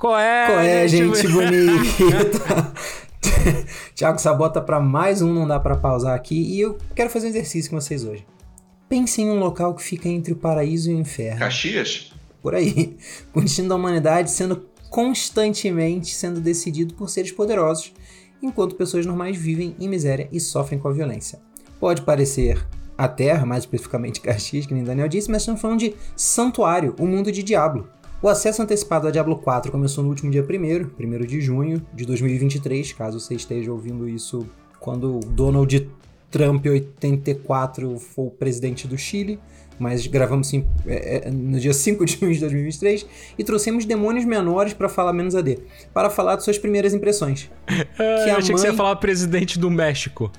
Qual é? Qual é, gente bonita? Tiago Sabota para mais um Não Dá para Pausar aqui e eu quero fazer um exercício com vocês hoje. Pensem em um local que fica entre o paraíso e o inferno. Caxias? Por aí. O destino da humanidade sendo constantemente sendo decidido por seres poderosos, enquanto pessoas normais vivem em miséria e sofrem com a violência. Pode parecer a Terra, mais especificamente Caxias, que nem Daniel disse, mas estamos falando de Santuário, o mundo de Diablo. O acesso antecipado a Diablo 4 começou no último dia 1 1 de junho de 2023, caso você esteja ouvindo isso quando Donald Trump 84 for o presidente do Chile, mas gravamos sim, é, é, no dia 5 de junho de 2023 e trouxemos demônios menores para falar menos AD, para falar de suas primeiras impressões. Ah, que eu achei mãe... que você ia falar presidente do México.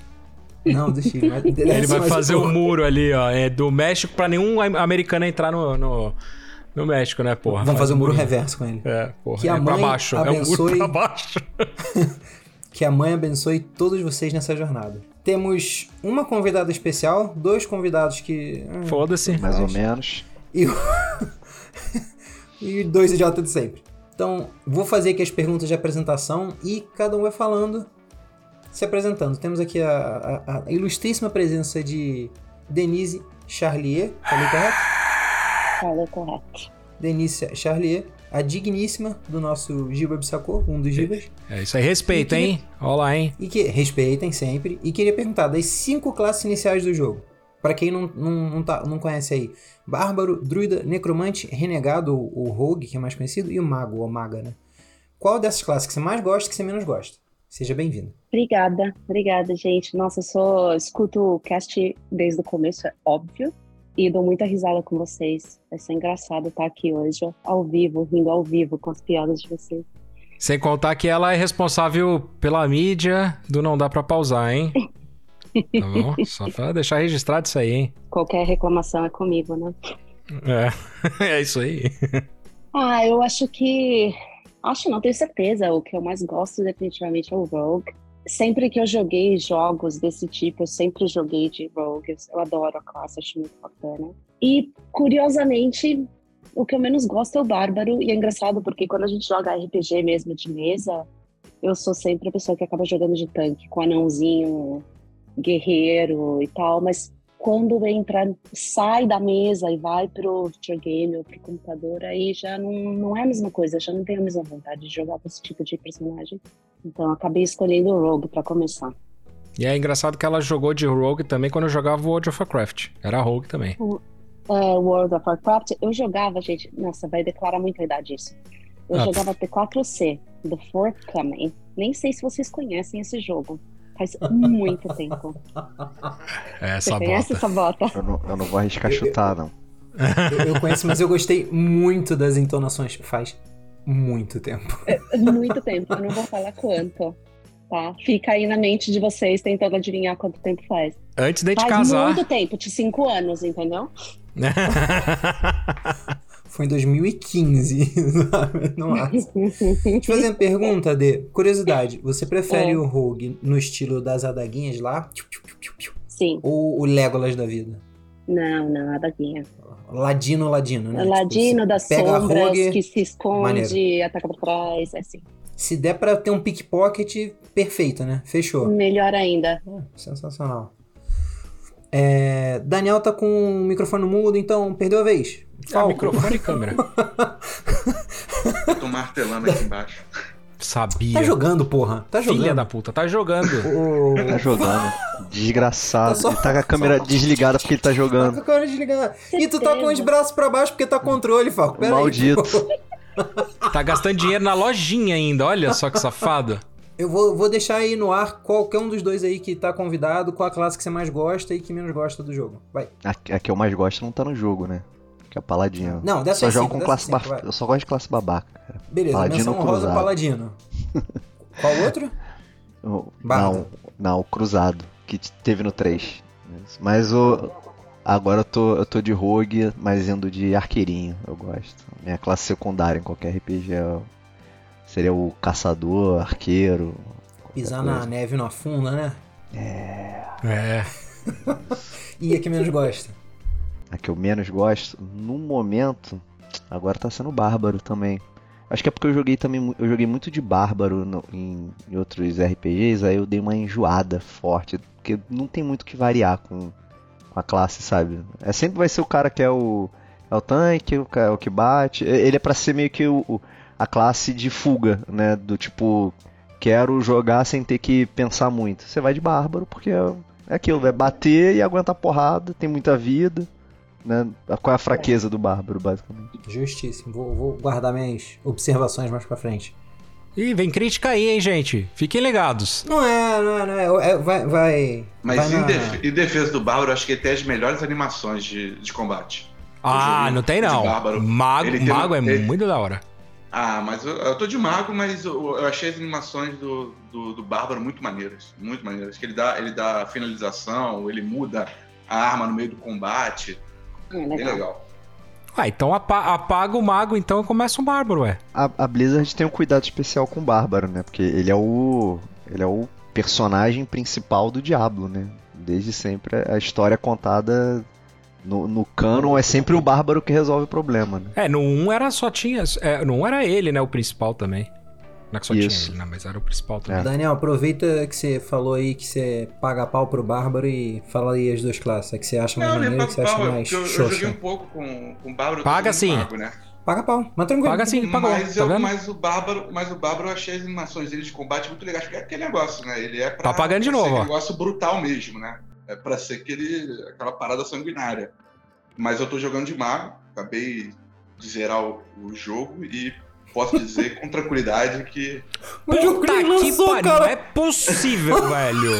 Não, do Chile. Mas Ele vai fazer o um muro ali, ó. É do México para nenhum americano entrar no, no no México, né, porra? Vamos fazer um muro reverso com ele. É, porra. Que a é mãe pra baixo. Abençoe... É um muro pra baixo. que a mãe abençoe todos vocês nessa jornada. Temos uma convidada especial, dois convidados que. Hum, Foda-se. Mais ou menos. E... e dois idiotas de sempre. Então, vou fazer aqui as perguntas de apresentação e cada um vai falando, se apresentando. Temos aqui a, a, a ilustríssima presença de Denise Charlier, falei correto? Falou correto. Denise Charlier, a digníssima do nosso Giba Bissacô, um dos Gibas. É isso aí, respeita, queria... hein? Olha lá, hein? E que respeitem sempre. E queria perguntar das cinco classes iniciais do jogo. Para quem não, não, não, tá, não conhece aí, Bárbaro, Druida, Necromante, Renegado, o Rogue, que é mais conhecido, e o Mago, ou Maga, né? Qual dessas classes que você mais gosta e que você menos gosta? Seja bem-vindo. Obrigada, obrigada, gente. Nossa, eu sou, escuto o cast desde o começo, é óbvio e dou muita risada com vocês. Vai ser engraçado estar aqui hoje, ao vivo, rindo ao vivo com as piadas de vocês. Sem contar que ela é responsável pela mídia do Não Dá Pra Pausar, hein? tá bom? Só pra deixar registrado isso aí, hein? Qualquer reclamação é comigo, né? É, é isso aí. ah, eu acho que. Acho não, tenho certeza. O que eu mais gosto definitivamente é o Rogue sempre que eu joguei jogos desse tipo, eu sempre joguei de rogues. Eu adoro a classe, acho muito bacana. E, curiosamente, o que eu menos gosto é o bárbaro. E é engraçado porque quando a gente joga RPG mesmo de mesa, eu sou sempre a pessoa que acaba jogando de tanque, com anãozinho, guerreiro e tal. Mas quando entra, sai da mesa e vai pro videogame ou pro computador, aí já não, não é a mesma coisa, já não tenho a mesma vontade de jogar com esse tipo de personagem. Então acabei escolhendo o Rogue para começar. E é engraçado que ela jogou de Rogue também quando eu jogava World of Warcraft. Era Rogue também. O, uh, World of Warcraft, eu jogava, gente. Nossa, vai declarar muita idade isso. Eu ah, jogava P4C, The Forthcoming. Nem sei se vocês conhecem esse jogo. Faz muito tempo. É, Você conhece essa bota? Eu não, eu não vou arriscar chutar, não. Eu, eu, conheço, mas eu gostei muito das entonações. Faz muito tempo. É, muito tempo, eu não vou falar quanto. Tá? Fica aí na mente de vocês tentando adivinhar quanto tempo faz. Antes de faz casar. Faz muito tempo, de cinco anos, entendeu? Foi em 2015, no máximo. Deixa eu fazer uma pergunta, de curiosidade. Você prefere é. o Rogue no estilo das adaguinhas lá? Sim. Ou o Legolas da vida? Não, não, adaguinha. Ladino, ladino, né? Ladino tipo, das sombras rogue, que se esconde, maneiro. ataca por trás, é assim. Se der pra ter um pickpocket, perfeito, né? Fechou. Melhor ainda. É, sensacional. É, Daniel tá com o microfone mudo, então perdeu a vez. Ah, microfone e câmera. Tô martelando aqui embaixo. Sabia. Tá jogando, porra. Tá jogando. Filha da puta, tá jogando. Tá jogando. Desgraçado. Tá só... Ele tá com a câmera só... desligada porque ele tá jogando. Tá com a câmera desligada. E tu tá com os braços pra baixo porque tá controle, Falco. Pera Maldito. Aí, tá gastando dinheiro na lojinha ainda, olha só que safado. Eu vou, vou deixar aí no ar qualquer um dos dois aí que tá convidado, qual a classe que você mais gosta e que menos gosta do jogo. Vai. A, a que eu mais gosto não tá no jogo, né? Que é o Paladino. Não, dessa só jogo com classe cinco, ba... Eu só gosto de classe babaca. Cara. Beleza, Paladino menção rosa Paladino. Qual outro? O, não, não, o Cruzado, que teve no 3. Mas o. Agora eu tô, eu tô de rogue, mas indo de arqueirinho, eu gosto. Minha classe secundária em qualquer RPG é seria o caçador, arqueiro. Pisar na neve não afunda, né? É. É. e a que menos gosta? A que eu menos gosto, no momento, agora tá sendo bárbaro também. Acho que é porque eu joguei também, eu joguei muito de bárbaro no- em, em outros RPGs, aí eu dei uma enjoada forte, porque não tem muito que variar com, com a classe, sabe? É sempre vai ser o cara que é o, é o tanque, o, ca- o que bate. Ele é pra ser meio que o- a classe de fuga, né? Do tipo, quero jogar sem ter que pensar muito. Você vai de bárbaro porque é, é aquilo, é bater e aguentar porrada, tem muita vida. Né? Qual é a fraqueza do bárbaro, basicamente? Justíssimo. Vou, vou guardar minhas observações mais pra frente. Ih, vem crítica aí, hein, gente? Fiquem ligados. Não é, não é, não é. é vai, vai. Mas vai em, na- def- em defesa do Bárbaro, acho que ele tem as melhores animações de, de combate. Ah, não tem de não. bárbaro. Mago, Ele tem- mago é ele- muito da hora. Ah, mas eu, eu tô de mago, mas eu, eu achei as animações do, do, do Bárbaro muito maneiras. Muito maneiras. Que ele dá, ele dá finalização, ele muda a arma no meio do combate. É, Bem legal. legal. Ah, então apa- apaga o mago então e começa um bárbaro, ué. A, a Blizzard tem um cuidado especial com o Bárbaro, né? Porque ele é o. Ele é o personagem principal do Diablo, né? Desde sempre a história contada no, no canon é sempre o Bárbaro que resolve o problema, né? É, no 1 era só tinha. É, no 1 era ele, né? O principal também. Não é que só Isso. tinha ele, né? Mas era o principal também. É. Daniel, aproveita que você falou aí que você paga pau pro Bárbaro e fala aí as duas classes. A que você acha mais Não, maneiro, que você acha pau, mais porque eu, eu joguei um pouco com, com o Bárbaro. Paga sim. Mago, né? Paga pau, mas tranquilo. Paga sim, pagou. Mas, tá eu, vendo? mas o Bárbaro, mas o Bárbaro eu achei as animações dele de combate muito legais, porque é aquele negócio, né? Ele é pra, Tá pagando de pra novo, ser ó. um negócio brutal mesmo, né? É pra ser aquele, aquela parada sanguinária. Mas eu tô jogando de mago, acabei de zerar o, o jogo e posso dizer com tranquilidade que Mas o Puta Chris que lançou, pariu, cara. não é possível, velho.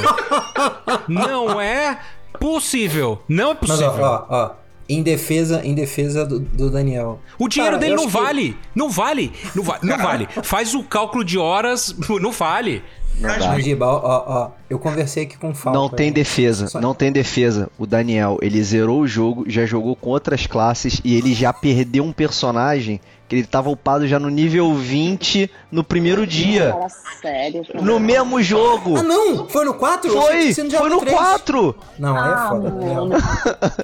Não é possível. Não é Mas possível. ó, ó, ó. Em defesa, em defesa do, do Daniel. O dinheiro Cara, dele não acho que- vale. Não vale. Não, va não vale. Faz o cálculo de horas, não vale. Mas-. Mas, Giba, ó, ó, ó, eu conversei aqui com o Falco. Não tem aí. defesa, Só- não tem defesa. O Daniel, ele zerou o jogo, já jogou com outras classes e ele já perdeu um personagem que ele tava upado já no nível 20 no primeiro dia. Fala sério. cara. No mesmo jogo. Ah, não! Foi no 4? Foi! Foi no 4! Não, aí é Ah, foda, mano.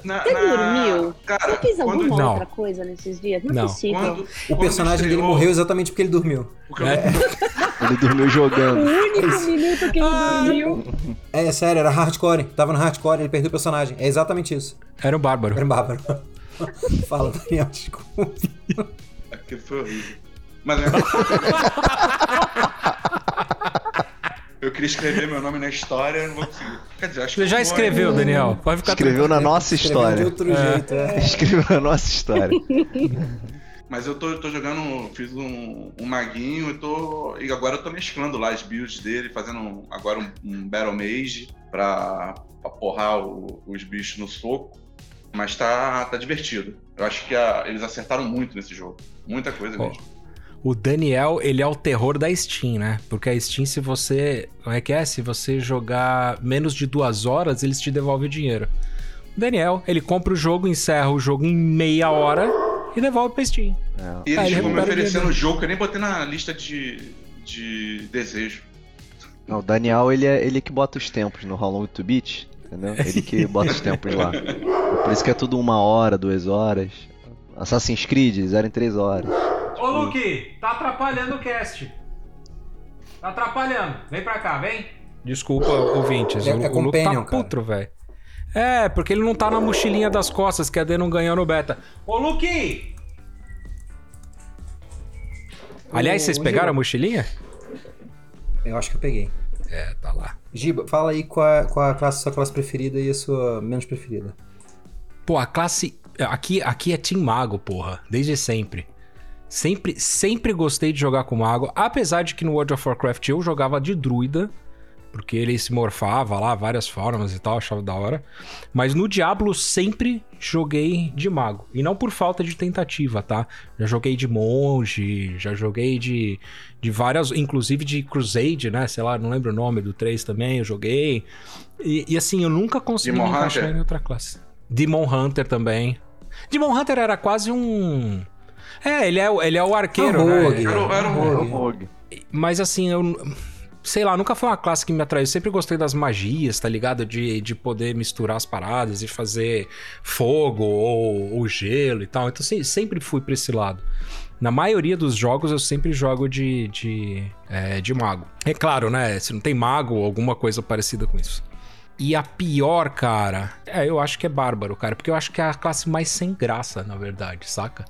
na, Você dormiu? Cara, Você fez quando, alguma Não. outra coisa nesses dias? Não, Não. é possível. quando, O personagem dele morreu exatamente porque ele dormiu. É. Ele dormiu O jogando. único minuto que ele Ah. dormiu. É, sério, era hardcore. Tava no hardcore, ele perdeu o personagem. É exatamente isso. Era um bárbaro. Era um bárbaro. Fala, Daniel, desculpa. Aquilo foi horrível. Mas é... Eu queria escrever meu nome na história, não vou conseguir. Quer dizer, acho que Você já foi. escreveu, Daniel. Pode ficar Escreveu na nossa Escreveu de história. outro jeito, é. Escreveu na nossa história. Mas eu tô, tô jogando, fiz um, um maguinho e tô. E agora eu tô mesclando lá as builds dele, fazendo um- agora um, um Battle Mage pra, pra porrar o- os bichos no soco. Mas tá, tá divertido. Eu acho que a- eles acertaram muito nesse jogo. Muita coisa mesmo. O Daniel, ele é o terror da Steam, né? Porque a Steam, se você. Como é que é? Se você jogar menos de duas horas, eles te devolvem o dinheiro. O Daniel, ele compra o jogo, encerra o jogo em meia hora e devolve pra Steam. E Ah, eles ele ficam me oferecendo o jogo que eu nem botei na lista de, de desejo. Não, o Daniel, ele é ele que bota os tempos no How Long to Beat, entendeu? Ele que bota os tempos lá. Por isso que é tudo uma hora, duas horas. Assassin's Creed, zero em três horas. Ô, Luke, tá atrapalhando o cast. Tá atrapalhando. Vem pra cá, vem. Desculpa, ouvintes. É- o, é o Luke tá putro, velho. É, porque ele não tá na mochilinha das costas, que a D não ganhou no beta. Ô, Luke! Aliás, vocês pegaram a mochilinha? Eu acho que eu peguei. É, tá lá. Giba, fala aí qual é, qual é a classe, sua classe preferida e a sua menos preferida. Pô, a classe. Aqui, aqui é Team Mago, porra. Desde sempre. Sempre, sempre gostei de jogar com Mago. Apesar de que no World of Warcraft eu jogava de druida. Porque ele se morfava lá, várias formas e tal, achava da hora. Mas no Diablo sempre joguei de mago. E não por falta de tentativa, tá? Já joguei de monge, já joguei de, de várias, inclusive de Crusade, né? Sei lá, não lembro o nome do 3 também, eu joguei. E, e assim, eu nunca consegui Demon me encaixar Hunter? em outra classe. Demon Hunter também. Demon Hunter era quase um. É, ele é, o- ele é o arqueiro, né? rogue. Era, o- era um- Rogue. Rogue. Mas assim, eu. Sei lá, nunca foi uma classe que me atraiu. Eu sempre gostei das magias, tá ligado? De, de poder misturar as paradas e fazer fogo ou, ou gelo e tal. Então se- sempre fui pra esse lado. Na maioria dos jogos eu sempre jogo de, de, é, de mago. É claro, né? Se não tem mago ou alguma coisa parecida com isso. E a pior, cara, é, eu acho que é bárbaro, cara. Porque eu acho que é a classe mais sem graça, na verdade, saca?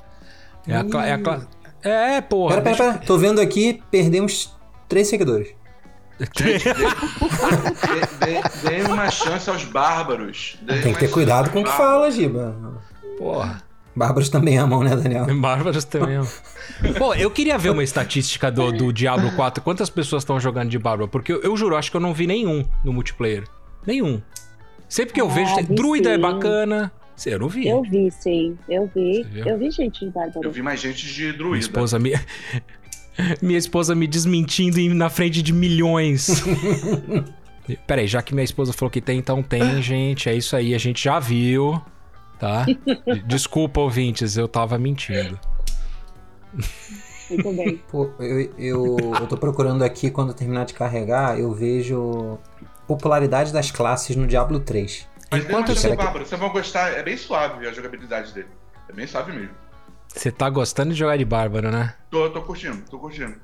É a, cla- é a classe. É, porra. Pera, pera, pera. Tô vendo aqui, perdemos três seguidores. Dê- dê- Dê uma chance aos bárbaros. Dê Tem que ter cuidado com o que fala, Giba. Porra. Bárbaros também amam, né, Daniel? Bárbaros também. Pô, eu queria ver uma estatística do, do Diablo 4. Quantas pessoas estão jogando de Bárbaro? Porque eu, eu juro, acho que eu não vi nenhum no multiplayer. Nenhum. Sempre que eu Ah, vejo. vi Druida é sim. bacana. Sei, Eu não vi. Eu vi, sim. Eu vi. Eu vi gente de Eu Bárbaro. vi mais gente de Minha druida. esposa me. minha esposa me desmentindo na frente de milhões. Peraí, já que minha esposa falou que tem, então tem, gente. É isso aí, a gente já viu. Tá? Desculpa, ouvintes, eu tava mentindo. Muito bem. Pô, eu, eu, eu tô procurando aqui, quando terminar de carregar, eu vejo popularidade das classes no Diablo 3. Mas Enquanto ao que- bárbaro. Vocês vão gostar. É bem suave a jogabilidade dele. É bem suave mesmo. Você tá gostando de jogar de Bárbaro, né? Tô, tô curtindo, tô curtindo.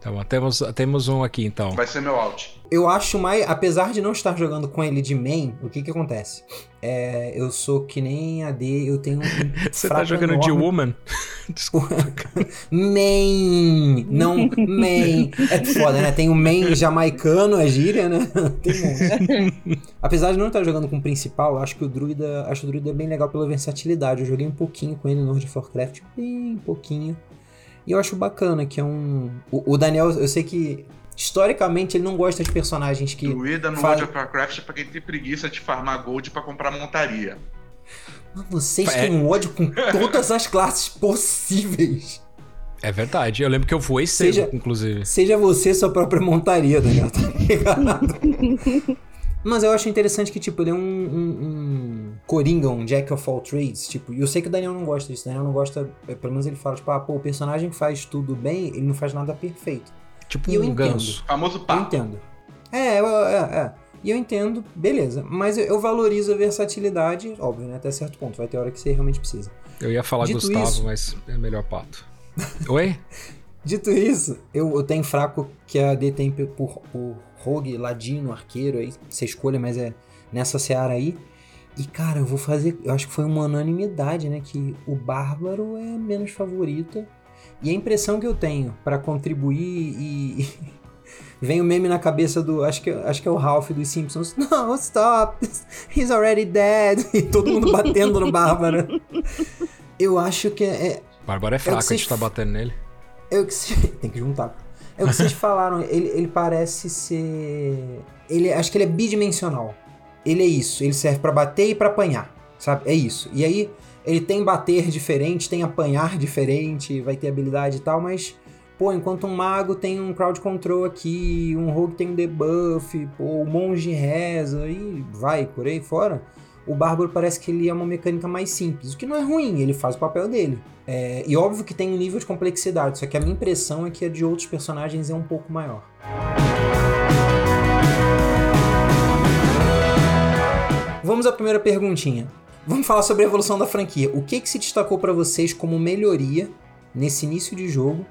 Tá bom, temos, temos um aqui então. Vai ser meu out. Eu acho mais. Apesar de não estar jogando com ele de main, o que que acontece? É, eu sou que nem AD, eu tenho um. Você tá jogando de enorme- Woman? Desculpa. Main! Não main! É foda, né? Tem o main jamaicano, a gíria, né? Tem um monte. Apesar de não estar jogando com o principal, eu acho que o druida. Acho o druida bem legal pela versatilidade. Eu joguei um pouquinho com ele no World of Warcraft, bem pouquinho. E eu acho bacana que é um. O, o Daniel, eu sei que. Historicamente, ele não gosta de personagens que. Druida no faz- World of Warcraft é pra quem tem preguiça de farmar gold pra comprar montaria. Mano, Vocês É. têm um ódio com todas as classes possíveis. É verdade. Eu lembro que eu voei cedo, Seja- inclusive. Seja você sua própria montaria, Daniel, tá ligado? Mas eu acho interessante que, tipo, ele é um, um, um Coringa, um Jack of all trades, tipo, e eu sei que o Daniel não gosta disso, o Daniel não gosta, é, pelo menos ele fala, tipo, ah, pô, o personagem faz tudo bem, ele não faz nada perfeito. Tipo E eu um entendo. ganso. Famoso Eu papo. entendo. É, eu- é, é. E eu entendo, beleza, mas eu, eu valorizo a versatilidade, óbvio, né, até certo ponto, vai ter hora que você realmente precisa. Eu ia falar Dito Gustavo, isso- mas é melhor pato. Oi? Dito isso, eu, eu tenho fraco que a AD tem por, por rogue, ladino, arqueiro, aí você escolha, mas é nessa seara aí. E cara, eu vou fazer, eu acho que foi uma unanimidade, né, que o bárbaro é menos favorita. E a impressão que eu tenho pra contribuir e vem o meme na cabeça do, acho que acho que é o Ralph dos Simpsons. No, stop. He's already dead. E todo mundo batendo no bárbaro. Eu acho que é, Bárbara é fraca, vocês- a gente tá batendo nele. é o que tem que juntar. É o que vocês falaram, ele, ele parece ser. Ele, acho que ele é bidimensional. Ele é isso, ele serve pra bater e pra apanhar, sabe? É isso. E aí, ele tem bater diferente, tem apanhar diferente, vai ter habilidade e tal, mas, pô, enquanto um mago tem um crowd control aqui, um rogue tem um debuff, pô, o monge reza e vai por aí fora. O bárbaro parece que ele é uma mecânica mais simples, o que não é ruim, ele faz o papel dele. É, e óbvio que tem um nível de complexidade, só que a minha impressão é que a de outros personagens é um pouco maior. Vamos à primeira perguntinha. Vamos falar sobre a evolução da franquia. O que, que se destacou para vocês como melhoria nesse início de jogo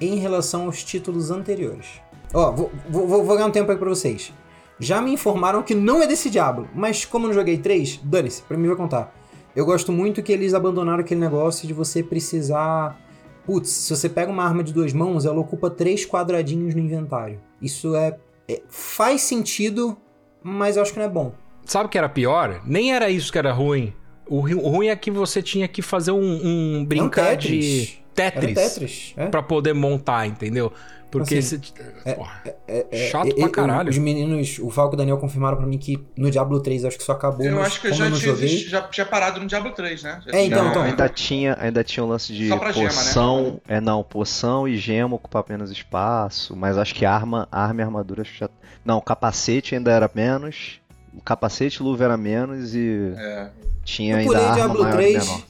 em relação aos títulos anteriores? Ó, vou, vou, vou- ganhar um tempo aí pra vocês. Já me informaram que não é desse Diablo, mas como eu não joguei 3, dane-se, pra mim vai contar. Eu gosto muito que eles abandonaram aquele negócio de você precisar. Putz, se você pega uma arma de duas mãos, ela ocupa três quadradinhos no inventário. Isso é. é- faz sentido, mas eu acho que não é bom. Sabe o que era pior? Nem era isso que era ruim. O, ru- o ruim é que você tinha que fazer um, um brincar de Tetris, Tetris. É. pra poder montar, entendeu? Porque Assim, você... Porra, É, chato é, pra é, caralho. Os meninos, o Falco e o Daniel confirmaram pra mim que no Diablo 3 acho que isso acabou, Eu mas acho que como já tinha, já tinha parado no Diablo 3, né? Já É, então, então. ainda tinha, ainda tinha um lance de Só pra gema, né? poção, é não, poção e gema ocupar menos espaço, mas acho que arma, arma e armadura acho que já, não, capacete ainda era menos, o capacete luva era menos e É. tinha Eu ainda pulei arma Diablo maior e 3, menor.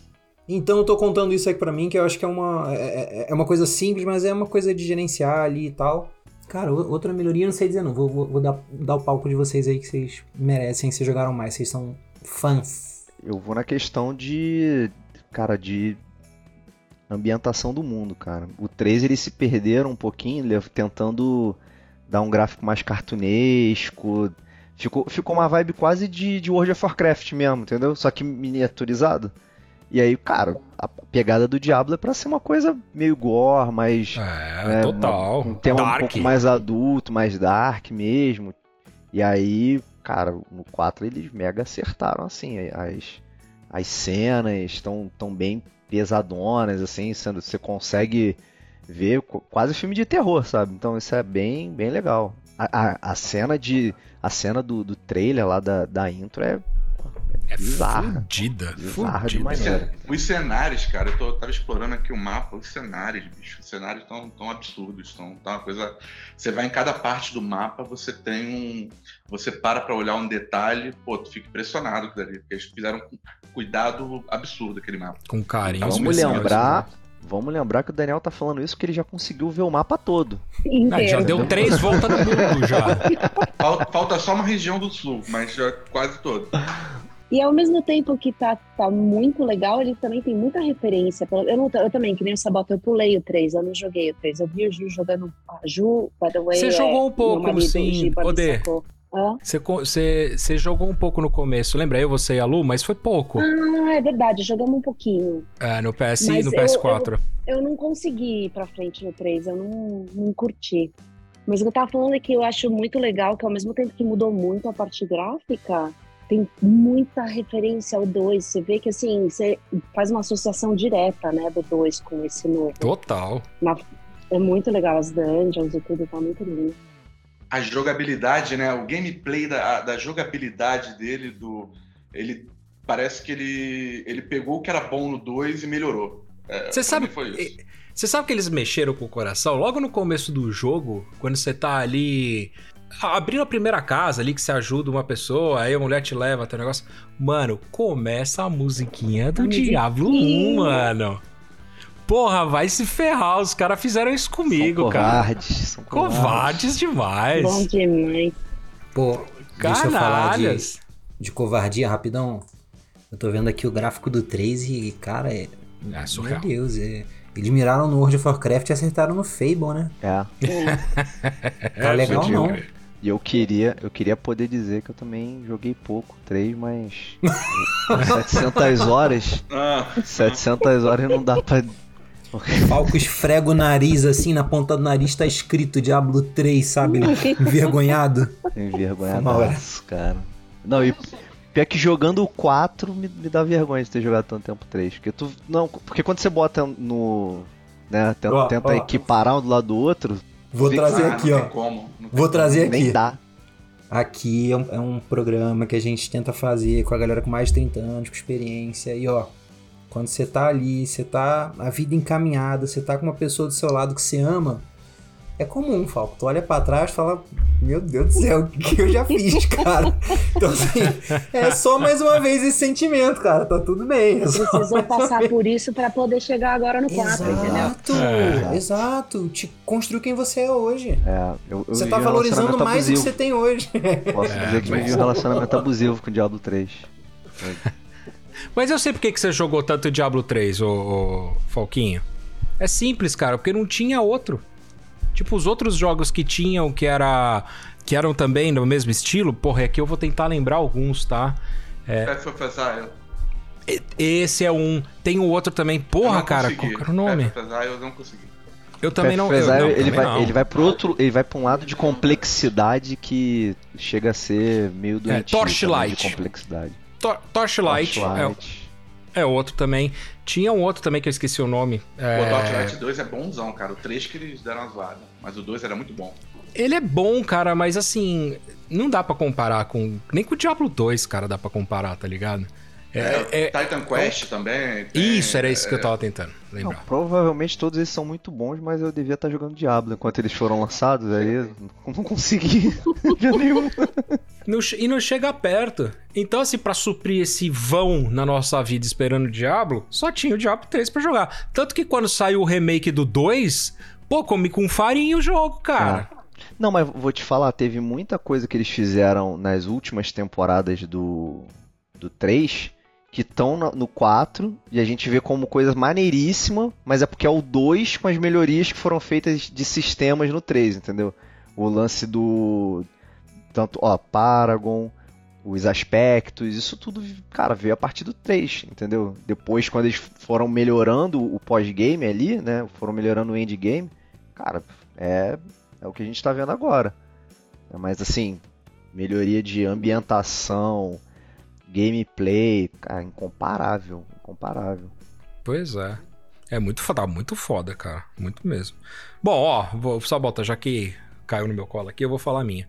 então eu tô contando isso aqui pra mim, que eu acho que é uma, é, é- é uma coisa simples, mas é uma coisa de gerenciar ali e tal. Cara, outra melhoria, eu não sei dizer não. Vou, vou- vou dar, dar o palco de vocês aí que vocês merecem, vocês jogaram mais, vocês são fãs. Eu vou na questão de. Cara, de. Ambientação do mundo, cara. O 3 eles se perderam um pouquinho, tentando dar um gráfico mais cartunesco. Ficou, ficou uma vibe quase de, de World of Warcraft mesmo, entendeu? Só que miniaturizado. E aí, cara, a pegada do Diablo é pra ser uma coisa meio gore, mais. É, É, total. Um tema Dark. um pouco mais adulto, mais dark mesmo. E aí, cara, no 4 eles mega acertaram, assim, as, as cenas estão tão bem pesadonas, assim, sendo, você consegue ver qu- quase filme de terror, sabe? Então isso é bem, bem legal. A, a, a cena de a cena do, do trailer lá da, da intro é, É bizarra. fudida. Bizarra Fudida. Os cenários, cara, eu tô, tava explorando aqui o mapa, os cenários, bicho. Os cenários estão tão absurdos, estão tá uma coisa. Você vai em cada parte do mapa, você tem um. Você para pra olhar um detalhe, pô, tu fica impressionado com dali, porque eles fizeram com cuidado absurdo aquele mapa. Com carinho. Vamos especial, lembrar, vamos lembrar que o Daniel tá falando isso porque ele já conseguiu ver o mapa todo. Ah, já deu três voltas no mundo já. Falta, falta só uma região do sul, mas já quase todo. E ao mesmo tempo que tá, tá muito legal, ele também tem muita referência. Eu, não, eu também, que nem o Sabota, eu pulei o 3, eu não joguei o 3. Eu vi o Ju jogando. A Ju, by the way. Você é, jogou um meu pouco, marido, o sim, Giba Você, co- você, você jogou um pouco no começo, lembra? Eu, você e a Lu, mas foi pouco. Ah, é verdade, jogamos um pouquinho. É, no PS e Mas no eu- PS4. Eu não consegui ir pra frente no 3, eu não, não curti. Mas o que eu tava falando é que eu acho muito legal que ao mesmo tempo que mudou muito a parte gráfica, tem muita referência ao 2. Você vê que assim, você faz uma associação direta, né, do 2 com esse novo. Total. É muito legal, as dungeons e tudo, tá muito lindo. A jogabilidade, né? O gameplay da, da jogabilidade dele, do. Ele parece que ele, ele pegou o que era bom no 2 e melhorou. É, Você pra sabe- mim Foi isso. Você sabe que eles mexeram com o coração? Logo no começo do jogo, quando você tá ali abrindo a primeira casa ali que você ajuda uma pessoa, aí a mulher te leva até o negócio. Mano, começa a musiquinha do Diablo 1, musiquinha. mano. Porra, vai se ferrar. Os caras fizeram isso comigo, são cara. covardes, são covardes. Covardes demais. Bom demais. Pô, deixa eu falar de, de covardia rapidão. Eu tô vendo aqui o gráfico do 3 e, cara, é. É surreal. Meu Deus, é. Eles miraram no World of Warcraft e acertaram no Fable, né? É. É. Tá legal fudido. não. E eu queria, eu queria poder dizer que eu também joguei pouco, 3, mas 700 horas, Ah, 700 horas não dá pra Falco esfrega o nariz assim, na ponta do nariz tá escrito Diablo 3, sabe? Envergonhado. envergonhadaço, cara. Não, e pior que jogando o 4 me, me dá vergonha de ter jogado tanto tempo 3, porque tu não, porque quando você bota no, né, tenta, Ó, tenta ó. equiparar um do lado do outro, Vou trazer ah, aqui, ó. como. Vou trazer nem aqui. dá. Aqui é um, é um programa que a gente tenta fazer com a galera com mais de 30 anos, com experiência. E ó, quando você tá ali, você tá a vida encaminhada, você tá com uma pessoa do seu lado que você ama, é comum, Falco. Tu olha pra trás e fala, meu Deus do céu, o que eu já fiz, cara? Então assim, é só mais uma vez esse sentimento, cara. Tá tudo bem. É Precisou uma passar por isso pra poder chegar agora no 4, entendeu? Exato, É. exato. Te construiu quem você é hoje. É, eu, eu Você tá valorizando mais do que você tem hoje. Posso É, dizer que mas- vivi um relacionamento abusivo com o Diablo 3. Mas eu sei por que que você jogou tanto Diablo 3, ô, ô Falquinho. É simples, cara, porque não tinha outro. Tipo, os outros jogos que tinham, que era que eram também no mesmo estilo, porra, aqui eu vou tentar lembrar alguns, tá? Path of Exile. Esse é um. Tem o outro também. Porra, cara, consegui. qual era o nome? Path of Exile eu não consegui. Eu também não. Eu, não, ele, também vai, não. ele vai pro outro. Ele vai pra um lado de complexidade que chega a ser meio doentio. também Torchlight. De complexidade. Tor- Torchlight, Torchlight. É, é outro também. Tinha um outro também que eu esqueci o nome. É, O Torchlight 2 é bonzão, cara. O 3 que eles deram uma zoada. Mas o 2 era muito bom. Ele é bom, cara, mas assim, não dá pra comparar com. Nem com o Diablo 2, cara, dá pra comparar, tá ligado? É, É, é- Titan Quest também. tem- isso, era isso que eu tava tentando Não, lembrar. provavelmente todos eles são muito bons, mas eu devia estar jogando Diablo enquanto eles foram lançados. Aí eu não consegui ver nenhum. Não e não chega perto. Então, assim, pra suprir esse vão na nossa vida esperando o Diablo, só tinha o Diablo 3 pra jogar. Tanto que quando saiu o remake do 2, pô, comi com farinha o jogo, cara. Não, mas vou te falar, teve muita coisa que eles fizeram nas últimas temporadas do, do 3 que estão no 4 e a gente vê como coisa maneiríssima, mas é porque é o 2 com as melhorias que foram feitas de sistemas no 3, entendeu? O lance do. Tanto, ó, Paragon, os aspectos, isso tudo, cara, veio a partir do 3, entendeu? Depois, quando eles foram melhorando o pós-game ali, né? Foram melhorando o endgame, cara, é, é o que a gente tá vendo agora. Mas assim, melhoria de ambientação, gameplay, cara, incomparável, incomparável. Pois é. É muito foda, muito foda, cara. Muito mesmo. Bom, ó, vou só botar, já que caiu no meu colo aqui, eu vou falar a minha.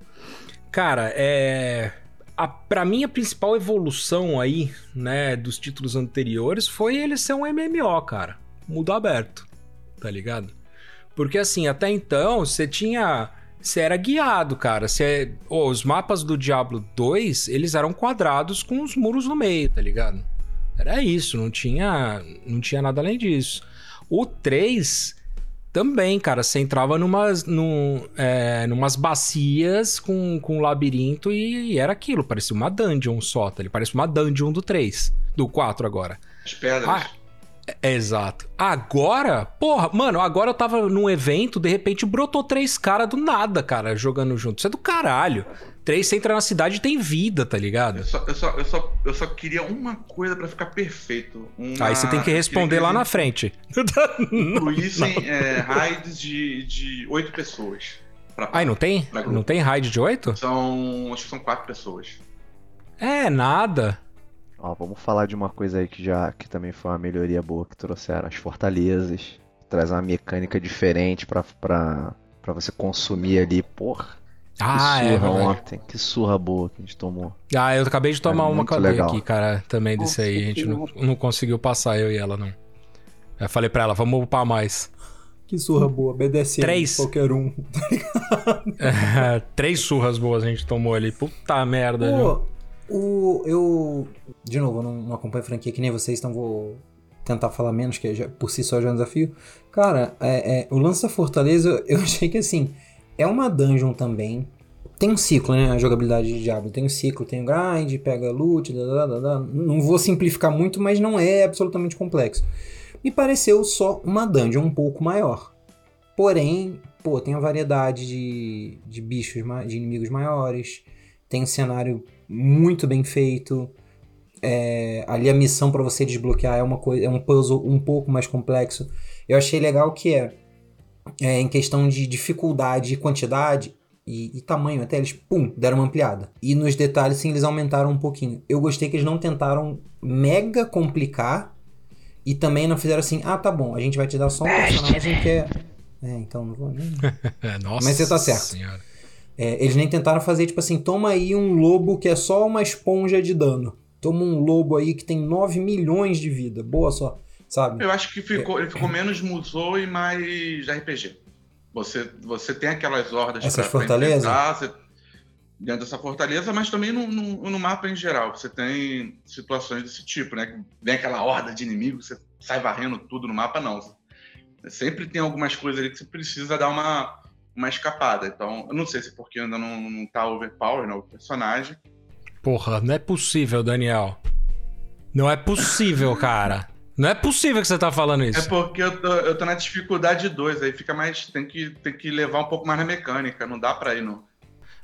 Cara, é. A, pra mim, a principal evolução aí, né, dos títulos anteriores foi ele ser um MMO, cara. Mundo aberto, tá ligado? Porque assim, até então, você tinha você era guiado, cara. Você, oh, os mapas do Diablo 2, eles eram quadrados com os muros no meio, tá ligado? Era isso, não tinha, não tinha nada além disso. O 3 também, cara, você entrava numas, num, é, numas bacias com, com um labirinto e, e, era aquilo, parecia uma dungeon só, tá? Ele parece uma dungeon do 3, do 4 agora. As pedras. Ah, é, exato. Agora, porra, mano, agora eu tava num evento, de repente brotou três caras do nada, cara, jogando junto. Isso é do caralho. Três, você entra na cidade e tem vida, tá ligado? Eu só, eu só, eu só, eu só queria uma coisa para ficar perfeito. Uma... Aí você tem que responder que lá na frente. Incluíssem é, raids de, de oito pessoas. Pra, Aí não tem? Não tem raid de oito? São. Acho que são quatro pessoas. É, nada. Ó, vamos falar de uma coisa aí que já que também foi uma melhoria boa que trouxeram as fortalezas, traz uma mecânica diferente para para para você consumir ali, porra. Ah, que é, surra é, ontem, que surra boa que a gente tomou. Ah, eu acabei de tomar é uma cadeia aqui, cara, também desse aí. A gente não, não conseguiu passar, eu e ela, não. Eu falei pra ela, vamos upar mais. Que surra boa, BDSM, três. qualquer um. é, três surras boas a gente tomou ali. Puta merda, Pô, o, eu, de novo, não, não acompanho franquia que nem vocês, então vou tentar falar menos, que já, por si só já é um desafio. Cara, é, é, o lance da Fortaleza, eu achei que assim, é uma dungeon também. Tem um ciclo, né? A jogabilidade de Diablo. Tem um ciclo, tem um grind, pega loot, não vou simplificar muito, mas não é absolutamente complexo. Me pareceu só uma dungeon um pouco maior. Porém, pô, tem a variedade de, de bichos, de inimigos maiores, tem um cenário muito bem feito. É, ali a missão para você desbloquear é uma coisa, é um puzzle um pouco mais complexo. Eu achei legal que é, é em questão de dificuldade e quantidade e, e, tamanho até eles pum deram uma ampliada. E nos detalhes sim eles aumentaram um pouquinho. Eu gostei que eles não tentaram mega complicar e também não fizeram assim, ah tá bom, a gente vai te dar só um personagem que é, é então não vou nem. Nossa Mas você tá certo. Senhora. É, eles nem tentaram fazer, tipo assim, toma aí um lobo que é só uma esponja de dano. Toma um lobo aí que tem 9 milhões de vida. Boa só, sabe? Eu acho que ficou, é, ele ficou menos musou e mais RPG. Você, você tem aquelas hordas Essas fortalezas? Você, dentro dessa fortaleza, mas também no, no, no, mapa em geral. Você tem situações desse tipo, né? Vem aquela horda de inimigos, você sai varrendo tudo no mapa, não. Sempre tem algumas coisas ali que você precisa dar uma uma escapada. Então, eu não sei se é porque ainda não, não tá overpower no né, personagem. Porra, não é possível, Daniel. Não é possível, cara. Não é possível que você tá falando isso. É porque eu tô, eu tô na dificuldade 2, aí fica mais. Tem que, tem que levar um pouco mais na mecânica, não dá pra ir no.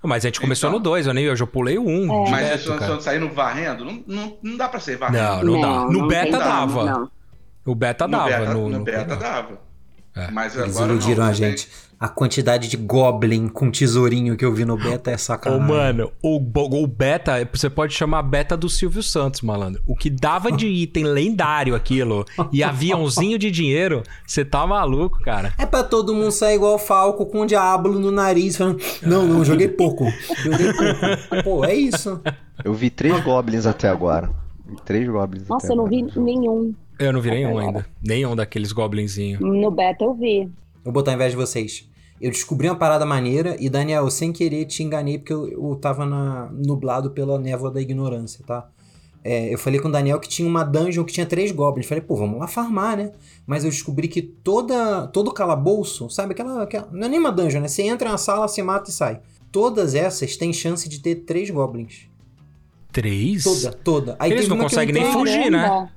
Mas a gente começou então, no 2, eu nem eu já pulei o 1. Um, é. Mas se eu saindo varrendo, não, não, não dá pra ser varrendo. Não, não, não dá. No não beta dava. Não. No beta dava. No beta, no, no beta dava. É. Mas Eles iludiram não, a gente. A quantidade de Goblin com tesourinho que eu vi no beta é sacanagem. Ô, mano, o, o beta, você pode chamar beta do Silvio Santos, malandro. O que dava de item lendário aquilo e aviãozinho de dinheiro, você tá maluco, cara. É pra todo mundo sair igual o Falco com o diabo no nariz, falando: Não, não, joguei pouco. Joguei pouco. Pô, é isso. Eu vi três Goblins até agora. Vi três Goblins Nossa, eu não vi nenhum. Eu não vi nenhum ainda. Nenhum daqueles goblinzinhos. No beta eu vi. Vou botar ao invés de vocês. Eu descobri uma parada maneira e, Daniel, sem querer te enganei porque eu, eu tava na, nublado pela névoa da ignorância, tá? é, eu falei com o Daniel que tinha uma dungeon que tinha três goblins. Falei, pô, vamos lá farmar, né? Mas eu descobri que toda, todo calabouço, sabe? Aquela, aquela. Não é nem uma dungeon, né? Você entra na sala, se mata e sai. Todas essas têm chance de ter três goblins. Três? Toda, toda. Aí Eles não conseguem nem fugir, né?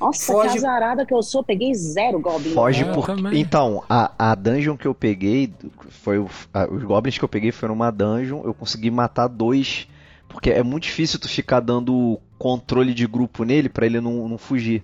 Nossa, Foge- que azarada que eu sou. Peguei zero Goblin. Foge eu por. também. Então, a, a dungeon que eu peguei, foi o- a- os goblins que eu peguei foram uma dungeon, eu consegui matar dois. Porque é muito difícil tu ficar dando controle de grupo nele pra ele não, não fugir.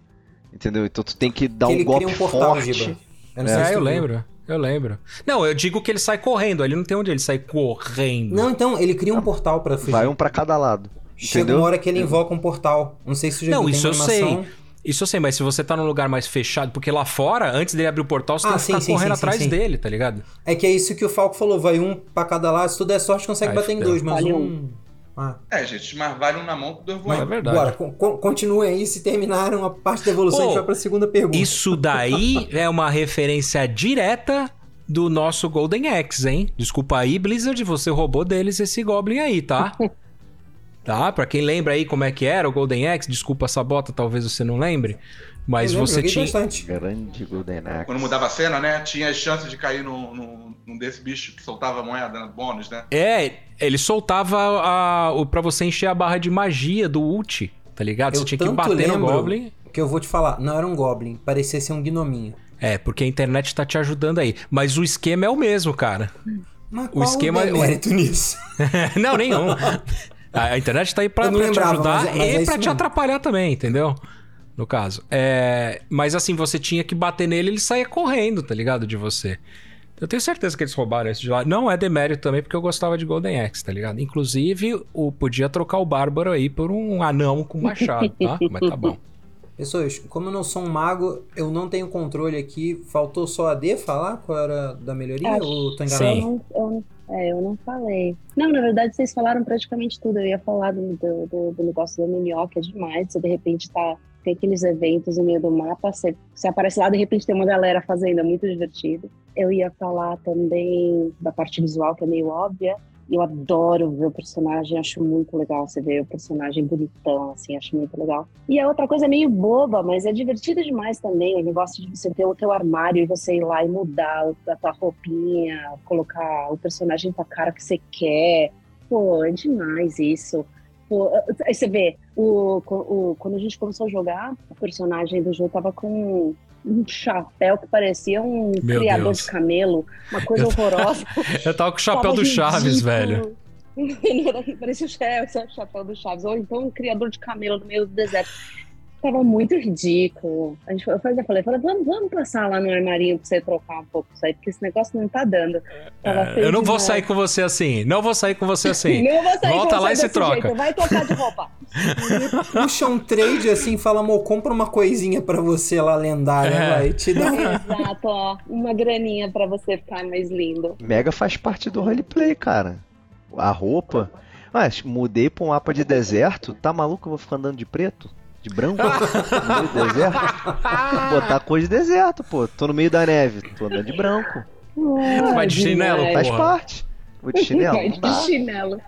Entendeu? Então tu tem que dar que um golpe um portal, forte. Giba. Eu não sei se É, tu eu viu. lembro. Eu lembro. Não, eu digo que ele sai correndo. Ele não tem onde ele sai correndo. Não, então, ele cria um portal pra fugir. Vai um pra cada lado. Chega entendeu? uma hora que ele invoca um portal. Não sei se já Não, isso eu sei. Isso eu sei, mas se você tá num lugar mais fechado, porque lá fora, antes dele abrir o portal, você Ah, tem que sim, ficar sim, correndo sim, sim, atrás sim. dele, tá ligado? É que é isso que o Falco falou, vai um pra cada lado, se tu der sorte consegue Aí bater em dois, mas Vale um... Ah, É, gente, mas vale um na mão que dois Não, é voando. verdade. bora, con- aí, se terminaram a parte da evolução, a Pô, gente vai pra segunda pergunta. Isso daí é uma referência direta do nosso Golden Axe, hein? Desculpa aí, Blizzard, você roubou deles esse Goblin aí, tá? tá? Pra quem lembra aí como é que era o Golden Axe, desculpa essa bota, talvez você não lembre. Mas Eu lembro, você tinha. bastante. Grande Golden Axe. Quando mudava a cena, né? Tinha as chances de cair num, num, num desse bicho que soltava moeda, né, bônus, né? É, ele soltava a, o, pra você encher a barra de magia do ult, tá ligado? Eu você tinha que bater no Goblin. Que eu vou te falar, não era um Goblin, parecia ser um gnominho. É, porque a internet tá te ajudando aí. Mas o esquema é o mesmo, cara. Mas O qual esquema- o mérito nisso? não, nenhum. A a internet tá aí pra, Eu pra te lembrava, ajudar mas é- mas é e isso pra te mesmo. atrapalhar também, entendeu? No caso. É, mas assim, você tinha que bater nele ele saía correndo, tá ligado? De você. Eu tenho certeza que eles roubaram isso de lá. Não é demérito também, porque eu gostava de Golden Axe, tá ligado? Inclusive, o, podia trocar o Bárbaro aí por um anão com machado, tá? Mas tá bom. Pessoas, como eu não sou um mago, eu não tenho controle aqui. Faltou só a D falar qual era da melhoria? Acho- Ou tô Sim. enganado? Eu não, eu, é, eu não falei. Não, na verdade, vocês falaram praticamente tudo. Eu ia falar do, do, do- negócio do MMO, que é demais. Você, de repente, tá, tem aqueles eventos no meio do mapa, você, você aparece lá, de repente tem uma galera fazendo, é muito divertido. Eu ia falar também da parte visual, que é meio óbvia. Eu adoro ver o personagem, acho muito legal você ver o personagem bonitão, assim, acho muito legal. E a outra coisa é meio boba, mas é divertido demais também, o negócio de você ter o teu armário e você ir lá e mudar a tua roupinha, colocar o personagem com a cara que você quer. Pô, é demais isso. Pô, aí você vê, o, o, quando a gente começou a jogar, o personagem do jogo tava com um chapéu que parecia um Meu criador Deus. de camelo, uma coisa Eu- horrorosa. Eu tava com o chapéu do Chaves, velho. Parecia o chapéu do Chaves. Ou então um criador de camelo no meio do deserto. Tava muito ridículo. A gente, eu falei, eu falei, falei, vamos, vamos passar lá no armarinho pra você trocar um pouco isso aí, porque esse negócio não tá dando. Tava É, eu não vou sair com você assim. Não vou sair com você assim. Não vou sair Volta com lá você e se troca. jeito, Vai trocar de roupa. Puxa um trade assim e fala, amor, compra uma coisinha pra você lá lendária, É. vai, te dá. Exato, ó. Uma graninha pra você ficar mais lindo. Mega faz parte do roleplay, cara. A roupa. Mas mudei pra um mapa de deserto. Tá maluco? Eu vou ficar andando de preto? De branco? no meio do deserto? Botar cor de deserto, pô. Tô no meio da neve. Tô andando de branco. vai de chinelo, demais. Faz parte. Vou de chinelo? Vai de chinelo.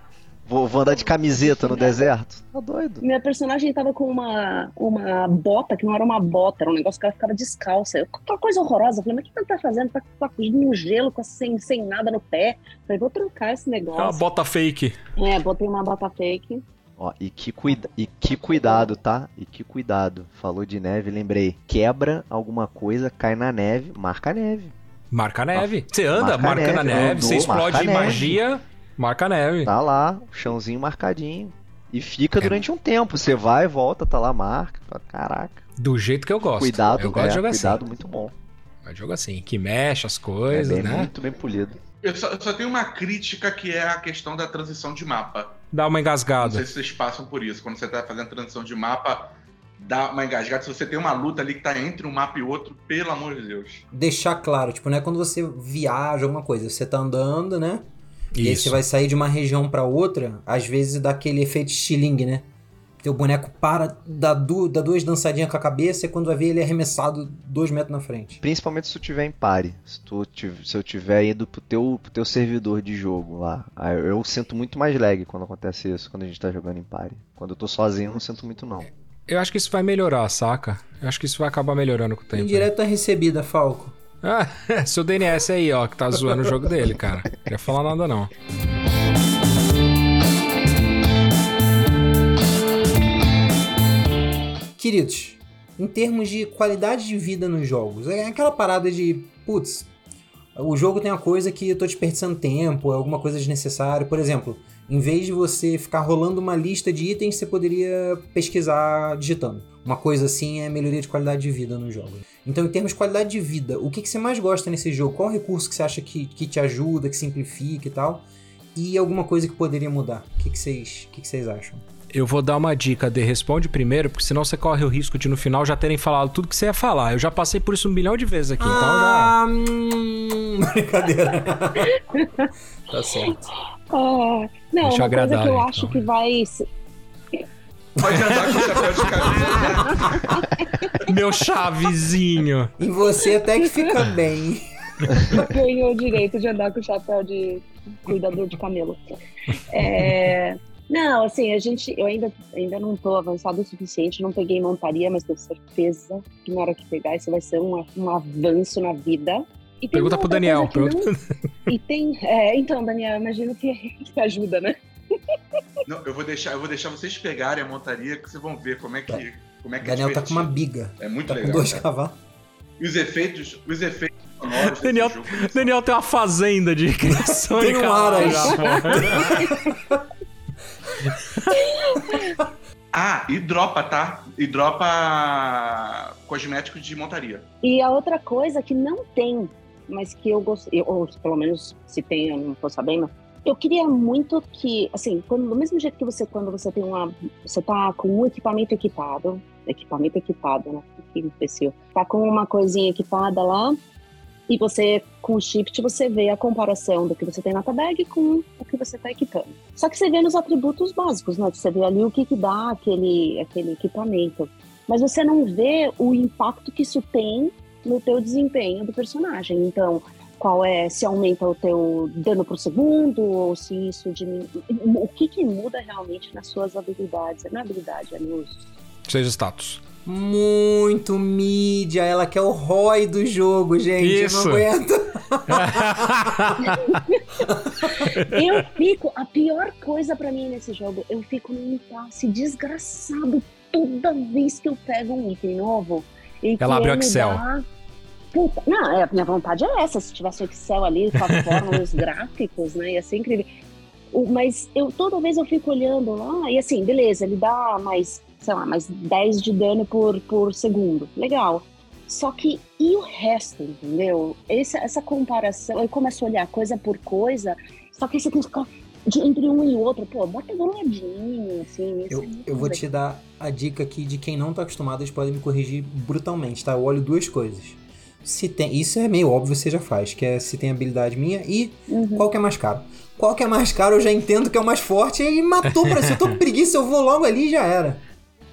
Vou, vou andar de camiseta no deserto? Tá doido. Minha personagem tava com uma, uma bota, que não era uma bota, era um negócio que ela ficava descalça. Eu, aquela coisa horrorosa. Eu falei, mas o que ela tá fazendo? Tá, tá no gelo, com- sem, sem nada no pé. Eu falei, vou trocar esse É uma negócio. bota fake. É, botei uma bota fake. Ó, e que, cuida e que cuidado, tá? E que cuidado. Falou de neve, lembrei. Quebra alguma coisa, cai na neve, marca a neve. Marca a neve. Você anda Marca neve, neve, andou, você explode marca a neve. magia, marca a neve. Tá lá, o chãozinho marcadinho. E fica durante um tempo. Você vai e volta, tá lá, marca. Caraca. Do jeito que eu gosto. Cuidado, eu gosto é, de jogar cuidado assim. muito bom. Eu jogo assim, que mexe as É coisas, bem- né? Muito bem polido. Eu só, eu só tenho uma crítica que é a questão da transição de mapa. Dá uma Não engasgada. sei se vocês passam por isso. Quando você tá fazendo transição de mapa, dá uma engasgada. Se você tem uma luta ali que tá entre um mapa e outro, pelo amor de Deus. Deixar claro, tipo, não é quando você viaja alguma coisa, você tá andando, né? E aí Isso. você vai sair de uma região pra outra, às vezes dá aquele efeito shilling, né? Teu boneco para, dá, du, dá duas dançadinhas com a cabeça e quando vai ver ele é arremessado dois metros na frente. Principalmente se tu tiver em pare. Se, tu, se eu tiver indo pro teu, pro teu servidor de jogo lá. Eu, eu sinto muito mais lag quando acontece isso, quando a gente tá jogando em pare. Quando eu tô sozinho, eu não sinto muito não. Eu acho que isso vai melhorar, saca? Eu acho que isso vai acabar melhorando com o tempo. Indireta recebida, Falco. Ah, seu DNS aí, ó, que tá zoando o jogo dele, cara. Não queria falar nada, não. Queridos, em termos de qualidade de vida nos jogos, é aquela parada de, putz, o jogo tem uma coisa que eu tô desperdiçando tempo, é alguma coisa desnecessária. Por exemplo, em vez de você ficar rolando uma lista de itens, você poderia pesquisar digitando. Uma coisa assim é melhoria de qualidade de vida no jogo. Então, em termos de qualidade de vida, o que, que você mais gosta nesse jogo? Qual recurso que você acha que, que te ajuda, que simplifica e tal? E alguma coisa que poderia mudar? O que, que, vocês, que, que vocês acham? Eu vou dar uma dica de responde primeiro, porque senão você corre o risco de no final já terem falado tudo que você ia falar. Eu já passei por isso um milhão de vezes aqui, ah, então já. Hum, brincadeira. tá certo. Ah, não, Deixa uma coisa que eu então. acho que vai. Pode andar com o chapéu de cabelo. Meu chavezinho. E você até que fica bem. Ganhou o direito de andar com o chapéu de cuidador de camelo. É, não, assim, a gente, eu ainda, ainda não estou avançado o suficiente, não peguei montaria, mas tenho certeza que na hora que pegar isso vai ser um, um avanço na vida. Pergunta pro Daniel. Pergunta... Não... E tem, é, então, Daniel, imagino que, que ajuda, né? Não, eu vou deixar, eu vou deixar vocês pegarem a montaria que vocês vão ver como é que, tá. como é que Daniel é tá com uma biga. É muito tá legal. Com dois cavalos. E os efeitos, os efeitos Daniel, Daniel tem uma fazenda de criação tem de um aras. ah, e dropa, tá? E dropa cosméticos de montaria. E a outra coisa que não tem, mas que eu gostei, ou pelo menos se tem, eu não tô sabendo, eu queria muito que, assim, quando, do mesmo jeito que você, quando você tem uma, você tá com um equipamento equipado, equipamento equipado, né? Que imbecil. Tá com uma coisinha equipada lá, e você, com o Shift, você vê a comparação do que você tem na bag com o que você está equipando. Só que você vê nos atributos básicos, né? Você vê ali o que, que dá aquele, aquele equipamento. Mas você não vê o impacto que isso tem no teu desempenho do personagem. Então, qual é, se aumenta o teu dano por segundo, ou se isso diminui. O que, que muda realmente nas suas habilidades? É habilidade, é nos... Seus status muito mídia. Ela quer o ROI do jogo, gente. Isso. Eu não aguento. eu fico. A pior coisa para mim nesse jogo, eu fico num impasse desgraçado toda vez que eu pego um item novo. E Ela abre o Excel. Dá... Puta, não, é, a minha vontade é essa. Se tivesse o Excel ali com a forma, os gráficos, né? Ia ser incrível. Mas eu toda vez eu fico olhando lá, e assim, beleza, ele dá mais sei lá, mais 10 de dano por, por segundo. Legal. Só que e o resto, entendeu? Essa, essa comparação, eu começo a olhar coisa por coisa, só que você tem que ficar de, entre um e outro, pô, bota do ladinho, assim. Eu, é eu vou te dar a dica aqui de quem não tá acostumado, eles podem me corrigir brutalmente, tá? Eu olho duas coisas. Se tem, isso é meio óbvio, você já faz, que é se tem habilidade minha e uhum. qual que é mais caro. Qual que é mais caro, eu já entendo que é o mais forte e matou pra se eu tô com preguiça, eu vou logo ali e já era.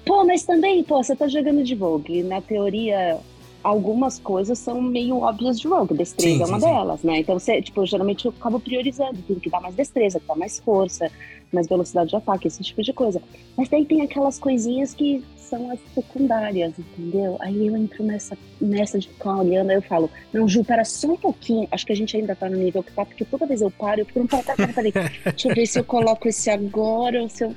Pô, mas também, pô, você tá jogando de Vogue. Na teoria, algumas coisas são meio óbvias de Rogue. Destreza sim, é uma sim, delas, sim. né? Então, você, tipo, geralmente eu acabo priorizando. Tem que dar mais destreza, que dá mais força, mais velocidade de ataque, esse tipo de coisa. Mas daí tem aquelas coisinhas que são as secundárias, entendeu? Aí eu entro nessa, nessa de ficar olhando, aí eu falo, não, Ju, pera só um pouquinho. Acho que a gente ainda tá no nível que tá, porque toda vez eu paro, eu fico, não, pera, pera, pera, pera. Deixa eu ver se eu coloco esse agora ou se eu...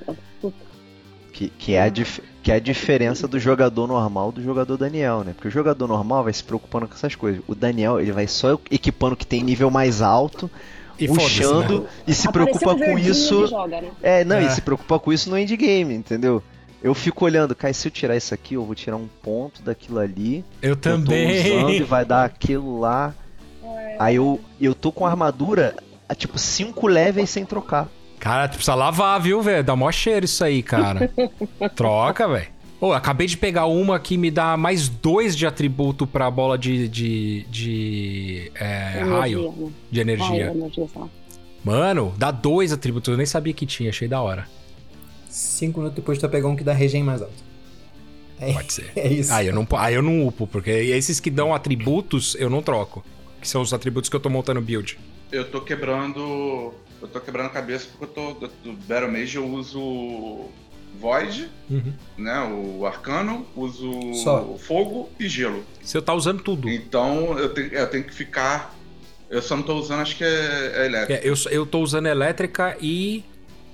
Que, que, é a dif que é a diferença do jogador normal do jogador Daniel, né? Porque o jogador normal vai se preocupando com essas coisas. O Daniel, ele vai só equipando que tem nível mais alto, e puxando né? e se preocupa com isso. Joga, né? É, não, é. e se preocupa com isso no endgame, entendeu? Eu fico olhando, cara, se eu tirar isso aqui, eu vou tirar um ponto daquilo ali. Eu também. Eu tô usando e vai dar aquilo lá. É. Aí eu, eu tô com a armadura, a, tipo, 5 levels sem trocar. Cara, tu precisa lavar, viu, velho? Dá mó cheiro isso aí, cara. Troca, velho. Ô, acabei de pegar uma que me dá mais dois de atributo pra bola de. de. de. É, raio. Né? De energia. Raio, energia Mano, dá dois atributos. Eu nem sabia que tinha, achei da hora. Cinco minutos depois tu vai pegar um que dá regen mais alto. É, Pode ser. é isso. Aí eu não, aí eu não upo, porque esses que dão atributos eu não troco. Que são os atributos que eu tô montando build. Eu tô quebrando. Eu tô quebrando a cabeça porque eu tô. Do Battle Mage eu uso Void, Uhum. né? O Arcano, uso Só. fogo e gelo. Você tá usando tudo. Então eu tenho, eu tenho que ficar. Eu só não tô usando, acho que é, é elétrico. É, eu, eu tô usando elétrica e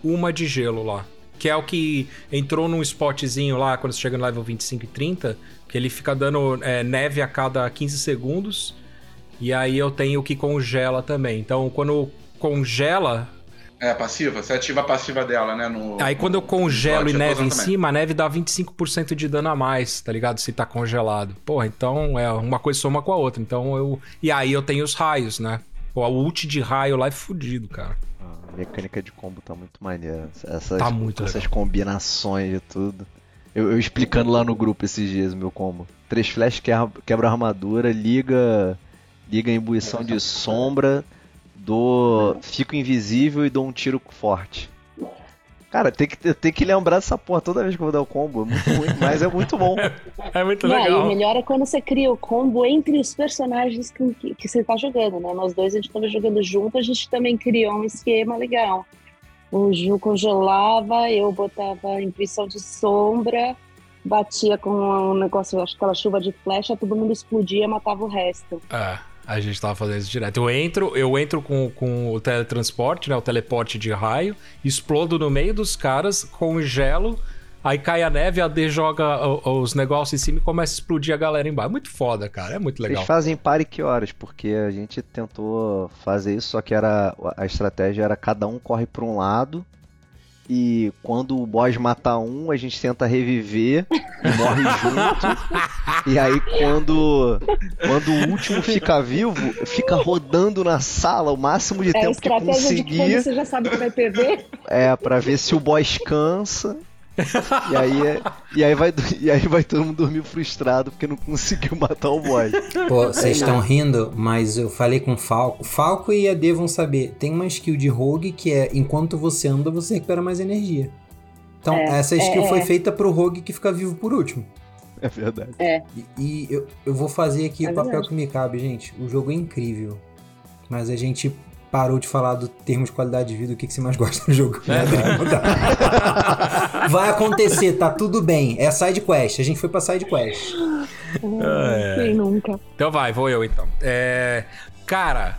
uma de gelo lá. Que é o que entrou num spotzinho lá quando você chega no level 25 e 30. Que ele fica dando é, neve a cada 15 segundos. E aí eu tenho o que congela também. Então quando congela. É, passiva. Você ativa a passiva dela, né? No, Aí quando eu congelo e tô neve em também. cima, a neve dá 25% de dano a mais, tá ligado? Se tá congelado. Porra, então é uma coisa soma com a outra. Então eu. E aí eu tenho os raios, né? Pô, o ult de raio lá é fudido, cara. A mecânica de combo tá muito maneira. Essas, Tá muito essas legal. combinações de tudo. Eu, eu explicando lá no grupo esses dias o meu combo. Três flash quebra, quebra a armadura, liga. Liga a imbuição de sombra, dou. Fico invisível e dou um tiro forte. Cara, tem que, tem que lembrar dessa porra toda vez que eu vou dar o combo. É muito ruim, mas é muito bom. É muito Não, e o legal. melhor é quando você cria o combo entre os personagens que, que, que você tá jogando, né? Nós dois, a gente tava jogando junto, a gente também criou um esquema legal. O Ju congelava, eu botava intuição de sombra, batia com um negócio, acho que aquela chuva de flecha, todo mundo explodia, matava o resto. É, a gente tava fazendo isso direto. Eu entro, eu entro com, com o teletransporte, né? O teleporte de raio, explodo no meio dos caras, congelo, aí cai a neve, a D joga os negócios em cima e começa a explodir a galera embaixo. Muito foda, cara. É muito legal. Vocês fazem pare que horas? Porque a gente tentou fazer isso, só que era a estratégia era cada um corre para um lado e quando o boss matar um, a gente tenta reviver e morre junto. E aí quando quando o último fica vivo, fica rodando na sala o máximo de É a tempo que estratégia de conseguir, você já sabe que vai perder. é para ver se o boss cansa. E aí, é- e, aí vai, e aí vai todo mundo dormir frustrado porque não conseguiu matar o boss. Pô, vocês estão rindo, mas eu falei com o Falco. Falco e a D vão saber. Tem uma skill de rogue que é enquanto você anda, você recupera mais energia. Então, É, essa skill é, foi é. feita pro rogue que fica vivo por último. É verdade. E, e eu, eu vou fazer aqui É o papel verdade. que me cabe, gente. O jogo é incrível. Mas a gente parou de falar do termo de qualidade de vida, o que, que você mais gosta do jogo. É, Vai acontecer, tá tudo bem. É side quest. A gente foi pra side quest. É. Quem nunca? Então vai, vou eu então. É, cara,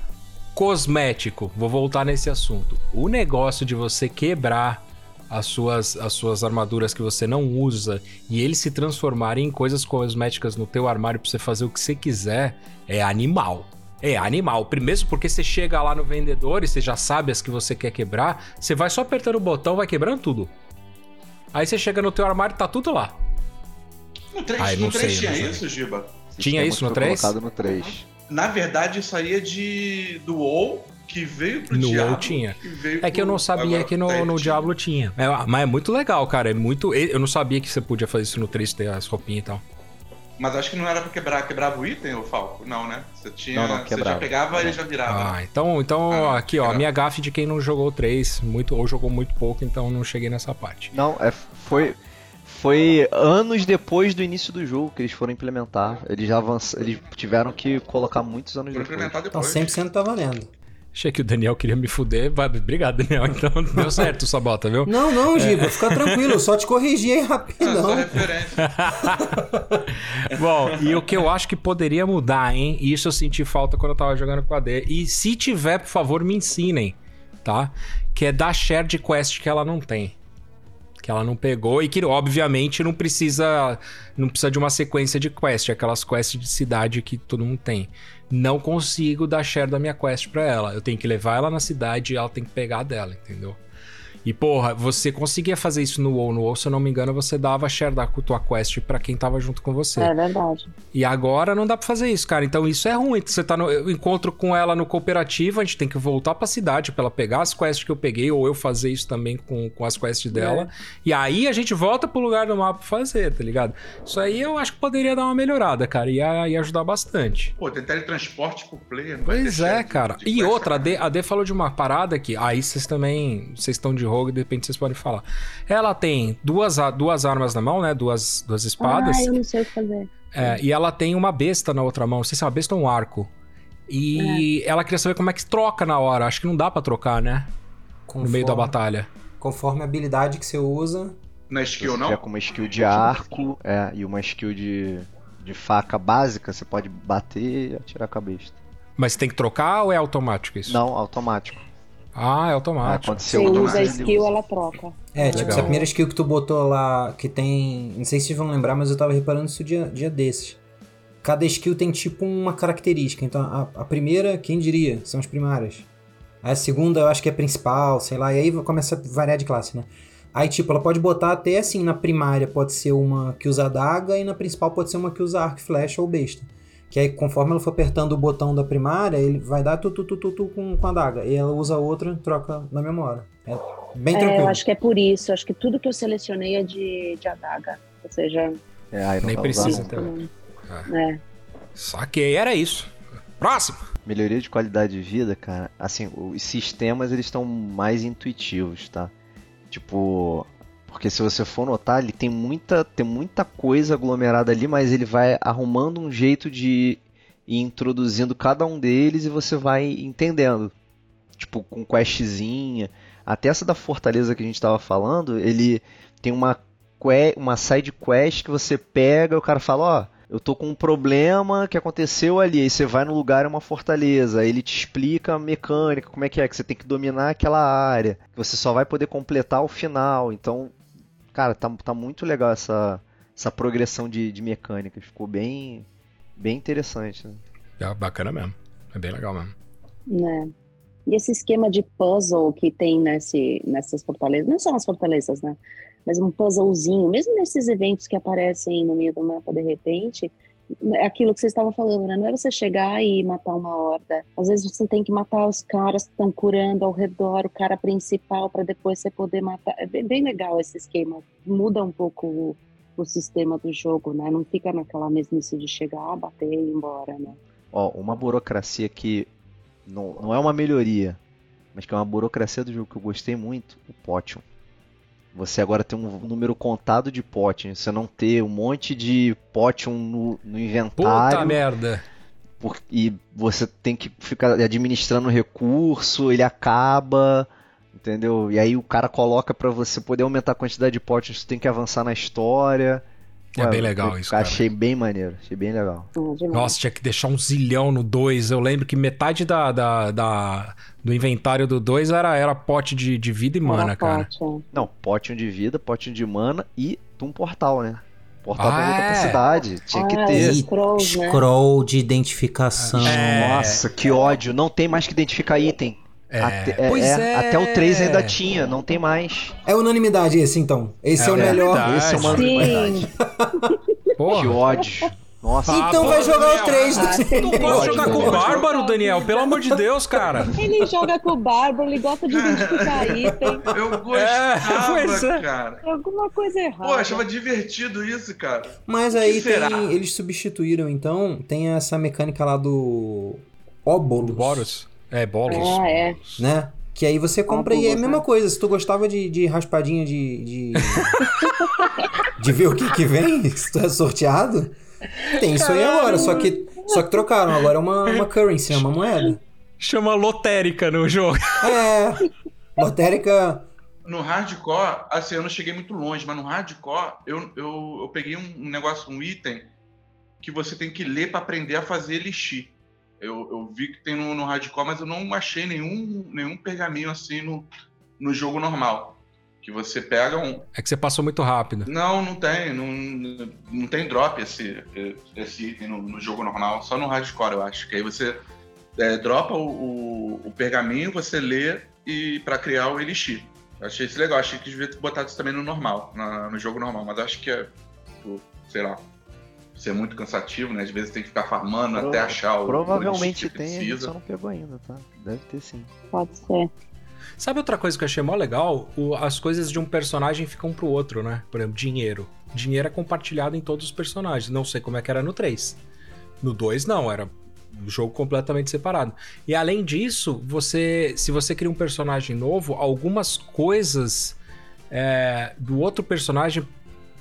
cosmético, vou voltar nesse assunto. O negócio de você quebrar as suas, as suas armaduras que você não usa e eles se transformarem em coisas cosméticas no teu armário pra você fazer o que você quiser é animal. É animal. Primeiro porque você chega lá no vendedor e você já sabe as que você quer quebrar, você vai só apertando o botão, vai quebrando tudo. Aí você chega no teu armário e tá tudo lá. No 3, Ai, no não 3 sei, tinha não sei. isso, Giba? Tinha isso que no foi 3? colocado no 3. Na verdade, isso aí é de do WoW que veio pro No WoW Diablo. tinha. que veio É que eu não sabia agora que no, daí no tinha. Diablo tinha. É, mas é muito legal, cara. É muito. Eu não sabia que você podia fazer isso no 3, ter as roupinhas e tal. Mas acho que não era pra quebrar. Quebrava o item, o Falco? Não, né? Você tinha. Não, não, você já pegava e ele já virava. Ah, então, então Ah, aqui, ó, a legal. minha gafe de quem não jogou o 3, muito, ou jogou muito pouco, então não cheguei nessa parte. Não, é, foi, foi anos depois do início do jogo que eles foram implementar. Eles já avançaram, eles tiveram que colocar muitos anos Foi depois. Então depois. 100% tá valendo. Achei que o Daniel queria me fuder. Vai, Obrigado, Daniel. Então deu certo, Sabota, viu? Não, não, Giba, fica tranquilo, eu só te corrigi aí rapidão. Bom, e o que eu acho que poderia mudar, hein? E isso eu senti falta quando eu tava jogando com a D. E se tiver, por favor, me ensinem, tá? Que é dar share de quest que ela não tem. Que ela não pegou e que, obviamente, não precisa não precisa de uma sequência de quest, aquelas quests de cidade que todo mundo tem. Não consigo dar share da minha quest pra ela. Eu tenho que levar ela na cidade e ela tem que pegar dela, entendeu? E porra, você conseguia fazer isso no WoW. No WoW, se eu não me engano, você dava share da tua quest pra quem tava junto com você. É verdade. E agora não dá pra fazer isso, cara. Então isso é ruim. Você tá no eu encontro com ela no cooperativo, a gente tem que voltar pra cidade pra ela pegar as quests que eu peguei, ou eu fazer isso também com, com as quests dela. E aí a gente volta pro lugar do mapa fazer, tá ligado? Isso aí eu acho que poderia dar uma melhorada, cara. Ia, ia ajudar bastante. Pô, tem teletransporte pro player. não Pois é, cara. de E outra, a. D, a D falou de uma parada que aí vocês também, vocês estão de rogue de repente vocês podem falar. Ela tem duas, duas armas na mão, né? Duas, duas espadas. Ah, eu não sei o que fazer. É, e ela tem uma besta na outra mão. Não sei se é uma besta ou um arco. E ela queria saber como é que troca na hora. Acho que não dá pra trocar, né? No meio da batalha. Conforme a habilidade que você usa. Na skill, Se não? tiver com uma skill de arco é, e uma skill de, de faca básica, você pode bater e atirar com a besta. Mas tem que trocar ou é automático isso? Não, automático. Ah, é Ah, automático. quando Você você usa a skill, ela troca. É, tipo, Legal. essa primeira skill que tu botou lá, que tem. Não sei se vocês vão lembrar, mas eu tava reparando isso dia, dia desses. Cada skill tem tipo uma característica. Então a, a primeira, quem diria? São as primárias. Aí a segunda eu acho que é principal, sei lá, e aí começa a variar de classe, né? Aí, tipo, ela pode botar até assim, na primária pode ser uma que usa adaga e na principal pode ser uma que usa arco, flecha ou besta. Que aí, conforme ela for apertando o botão da primária, ele vai dar tu, tu, tu, tu, tu com, com a adaga. E ela usa outra, troca na hora. É bem É, tranquilo. eu acho que é por isso. Acho que tudo que eu selecionei é de, de adaga. Ou seja, É, aí não Nem dá precisa, usar, então. não. não- é. Saquei, era isso. Próximo! Melhoria de qualidade de vida, cara. Assim, os sistemas eles estão mais intuitivos, tá? Tipo, porque se você for notar, ele tem muita, tem muita coisa aglomerada ali, mas ele vai arrumando um jeito de ir introduzindo cada um deles e você vai entendendo. Tipo, com questzinha. Até essa da fortaleza que a gente tava falando, ele tem uma, uma side quest que você pega e o cara fala, ó, eu tô com um problema que aconteceu ali. Aí você vai no lugar, é uma fortaleza. Aí ele te explica a mecânica, como é que é, que você tem que dominar aquela área. Que você só vai poder completar ao final. Então, cara, tá, tá muito legal essa, essa progressão de, de mecânicas. Ficou bem, bem interessante. Né? É bacana mesmo. É bem legal mesmo. né? E esse esquema de puzzle que tem nesse, nessas fortalezas, não são as fortalezas, né? Mas um puzzlezinho, mesmo nesses eventos que aparecem no meio do mapa de repente, é aquilo que vocês estavam falando, né? Não é você chegar e matar uma horda. Às vezes você tem que matar os caras que estão curando ao redor, o cara principal, para depois você poder matar. É bem, legal esse esquema. Muda um pouco o, o sistema do jogo, né? Não fica naquela mesmice de chegar, bater e ir embora, né? Ó, uma burocracia que não, não é uma melhoria, mas que é uma burocracia do jogo que eu gostei muito, o Potion. Você agora tem um número contado de Potion, você não ter um monte de Potion no, no Puta inventário. merda! por- e você tem que ficar administrando o recurso, ele acaba, entendeu? E aí o cara coloca pra você poder aumentar a quantidade de potes, você tem que avançar na história. É Ué, bem legal eu isso, cara. Achei bem maneiro, achei bem legal. Demais. Nossa, tinha que deixar um zilhão no 2. Eu lembro que metade da, da, da- do inventário do 2 era, era pote de, de vida e mana, Era cara. forte, é. Não, potion de vida, potion de mana e um portal, né? Portal Ah, pra é? cidade. Tinha que Ah, ter. os scrolls, né? Scroll de identificação. É. Nossa, que ódio. Não tem mais que identificar item. É, Até, pois é, é. até o 3 ainda tinha, não tem mais. É unanimidade esse, então. Esse é, É o melhor. Esse é uma Sim. unanimidade. Que ódio. Nossa. Ah, Então vai jogar o Daniel. 3 Ah, do Tu pode Ótimo, jogar com o. Bárbaro, Daniel? Pelo amor de Deus, cara. Ele joga com o Bárbaro, ele gosta de identificar item. Eu É, gostava, pois é. cara. Tem alguma coisa errada. Pô, achava divertido isso, cara. Mas aí tem, eles substituíram, então, tem essa mecânica lá do óbolos, Boros. É, bolos. Ah, é. né? Que aí você compra e é a mesma né? coisa. Se tu gostava de, de raspadinha de... De, de ver o que que vem, se tu é sorteado, tem isso aí agora. Só que, só que trocaram. Agora é uma, uma currency, é uma moeda. Chama lotérica no jogo. É, lotérica... No hardcore, assim, eu não cheguei muito longe, mas no hardcore, eu, eu, eu peguei um, um negócio, um item, que você tem que ler pra aprender a fazer elixir. Eu, eu vi que tem no, no hardcore, mas eu não achei nenhum, nenhum pergaminho assim no, no jogo normal. Que você pega um. É que você passou muito rápido. Não, não tem. Não, não tem drop esse, esse item no, no jogo normal, só no hardcore, eu acho. Que aí você é, dropa o, o, o pergaminho, você lê e para criar o elixir. Eu achei isso legal, achei que devia ter botado isso também no normal, na- no jogo normal, mas acho que é, tipo, sei lá, ser muito cansativo, né? Às vezes tem que ficar farmando Pro- até achar o Provavelmente que tem, a precisa. só não pegou ainda, tá? Deve ter sim. Pode ser. Sabe outra coisa que eu achei mó legal? O- as coisas de um personagem ficam pro outro, né? Por exemplo, dinheiro. Dinheiro é compartilhado em todos os personagens. Não sei como é que era no 3. No 2, não. Era jogo completamente separado. E além disso, você, se você cria um personagem novo, algumas coisas é, do outro personagem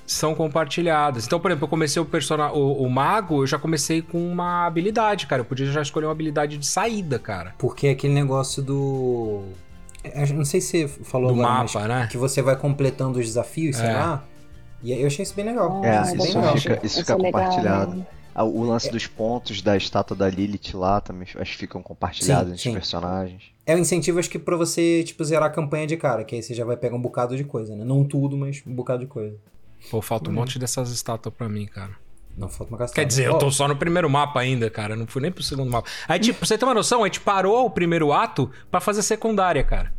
são compartilhadas. Então, por exemplo, eu comecei o, persona o, o, mago, eu já comecei com uma habilidade, cara. Eu podia já escolher uma habilidade de saída, cara. Porque aquele negócio do. Eu não sei se você falou do agora, mapa, né? que você vai completando os desafios, sei É. lá. E aí eu achei isso bem legal. É, bem isso legal. fica, isso Isso fica é legal, compartilhado. né? Ah, O lance dos pontos da estátua da Lilith lá também acho que ficam compartilhados Sim, entre sim. os personagens. É um incentivo, acho que, pra você, tipo, zerar a campanha de cara, que aí você já vai pegar um bocado de coisa, né? Não tudo, mas um bocado de coisa. Pô, falta um monte dessas estátuas pra mim, cara. Não falta uma castada. Quer dizer, eu tô só no primeiro mapa ainda, cara. Eu Não fui nem pro segundo mapa. Aí, tipo, pra você ter uma noção, a gente parou o primeiro ato pra fazer secundária, cara.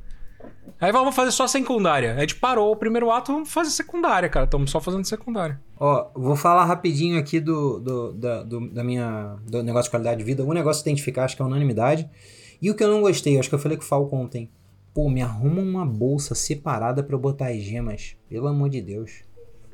Aí vamos fazer só secundária. A gente parou o primeiro ato, vamos fazer secundária, cara. Estamos só fazendo secundária. Ó, vou falar rapidinho aqui do, do, da, do- da minha, do negócio de qualidade de vida. Um negócio que identificar, acho que é unanimidade. E o que eu não gostei, acho que eu falei com o Falco ontem. Pô, me arruma uma bolsa separada pra eu botar as gemas. Pelo amor de Deus.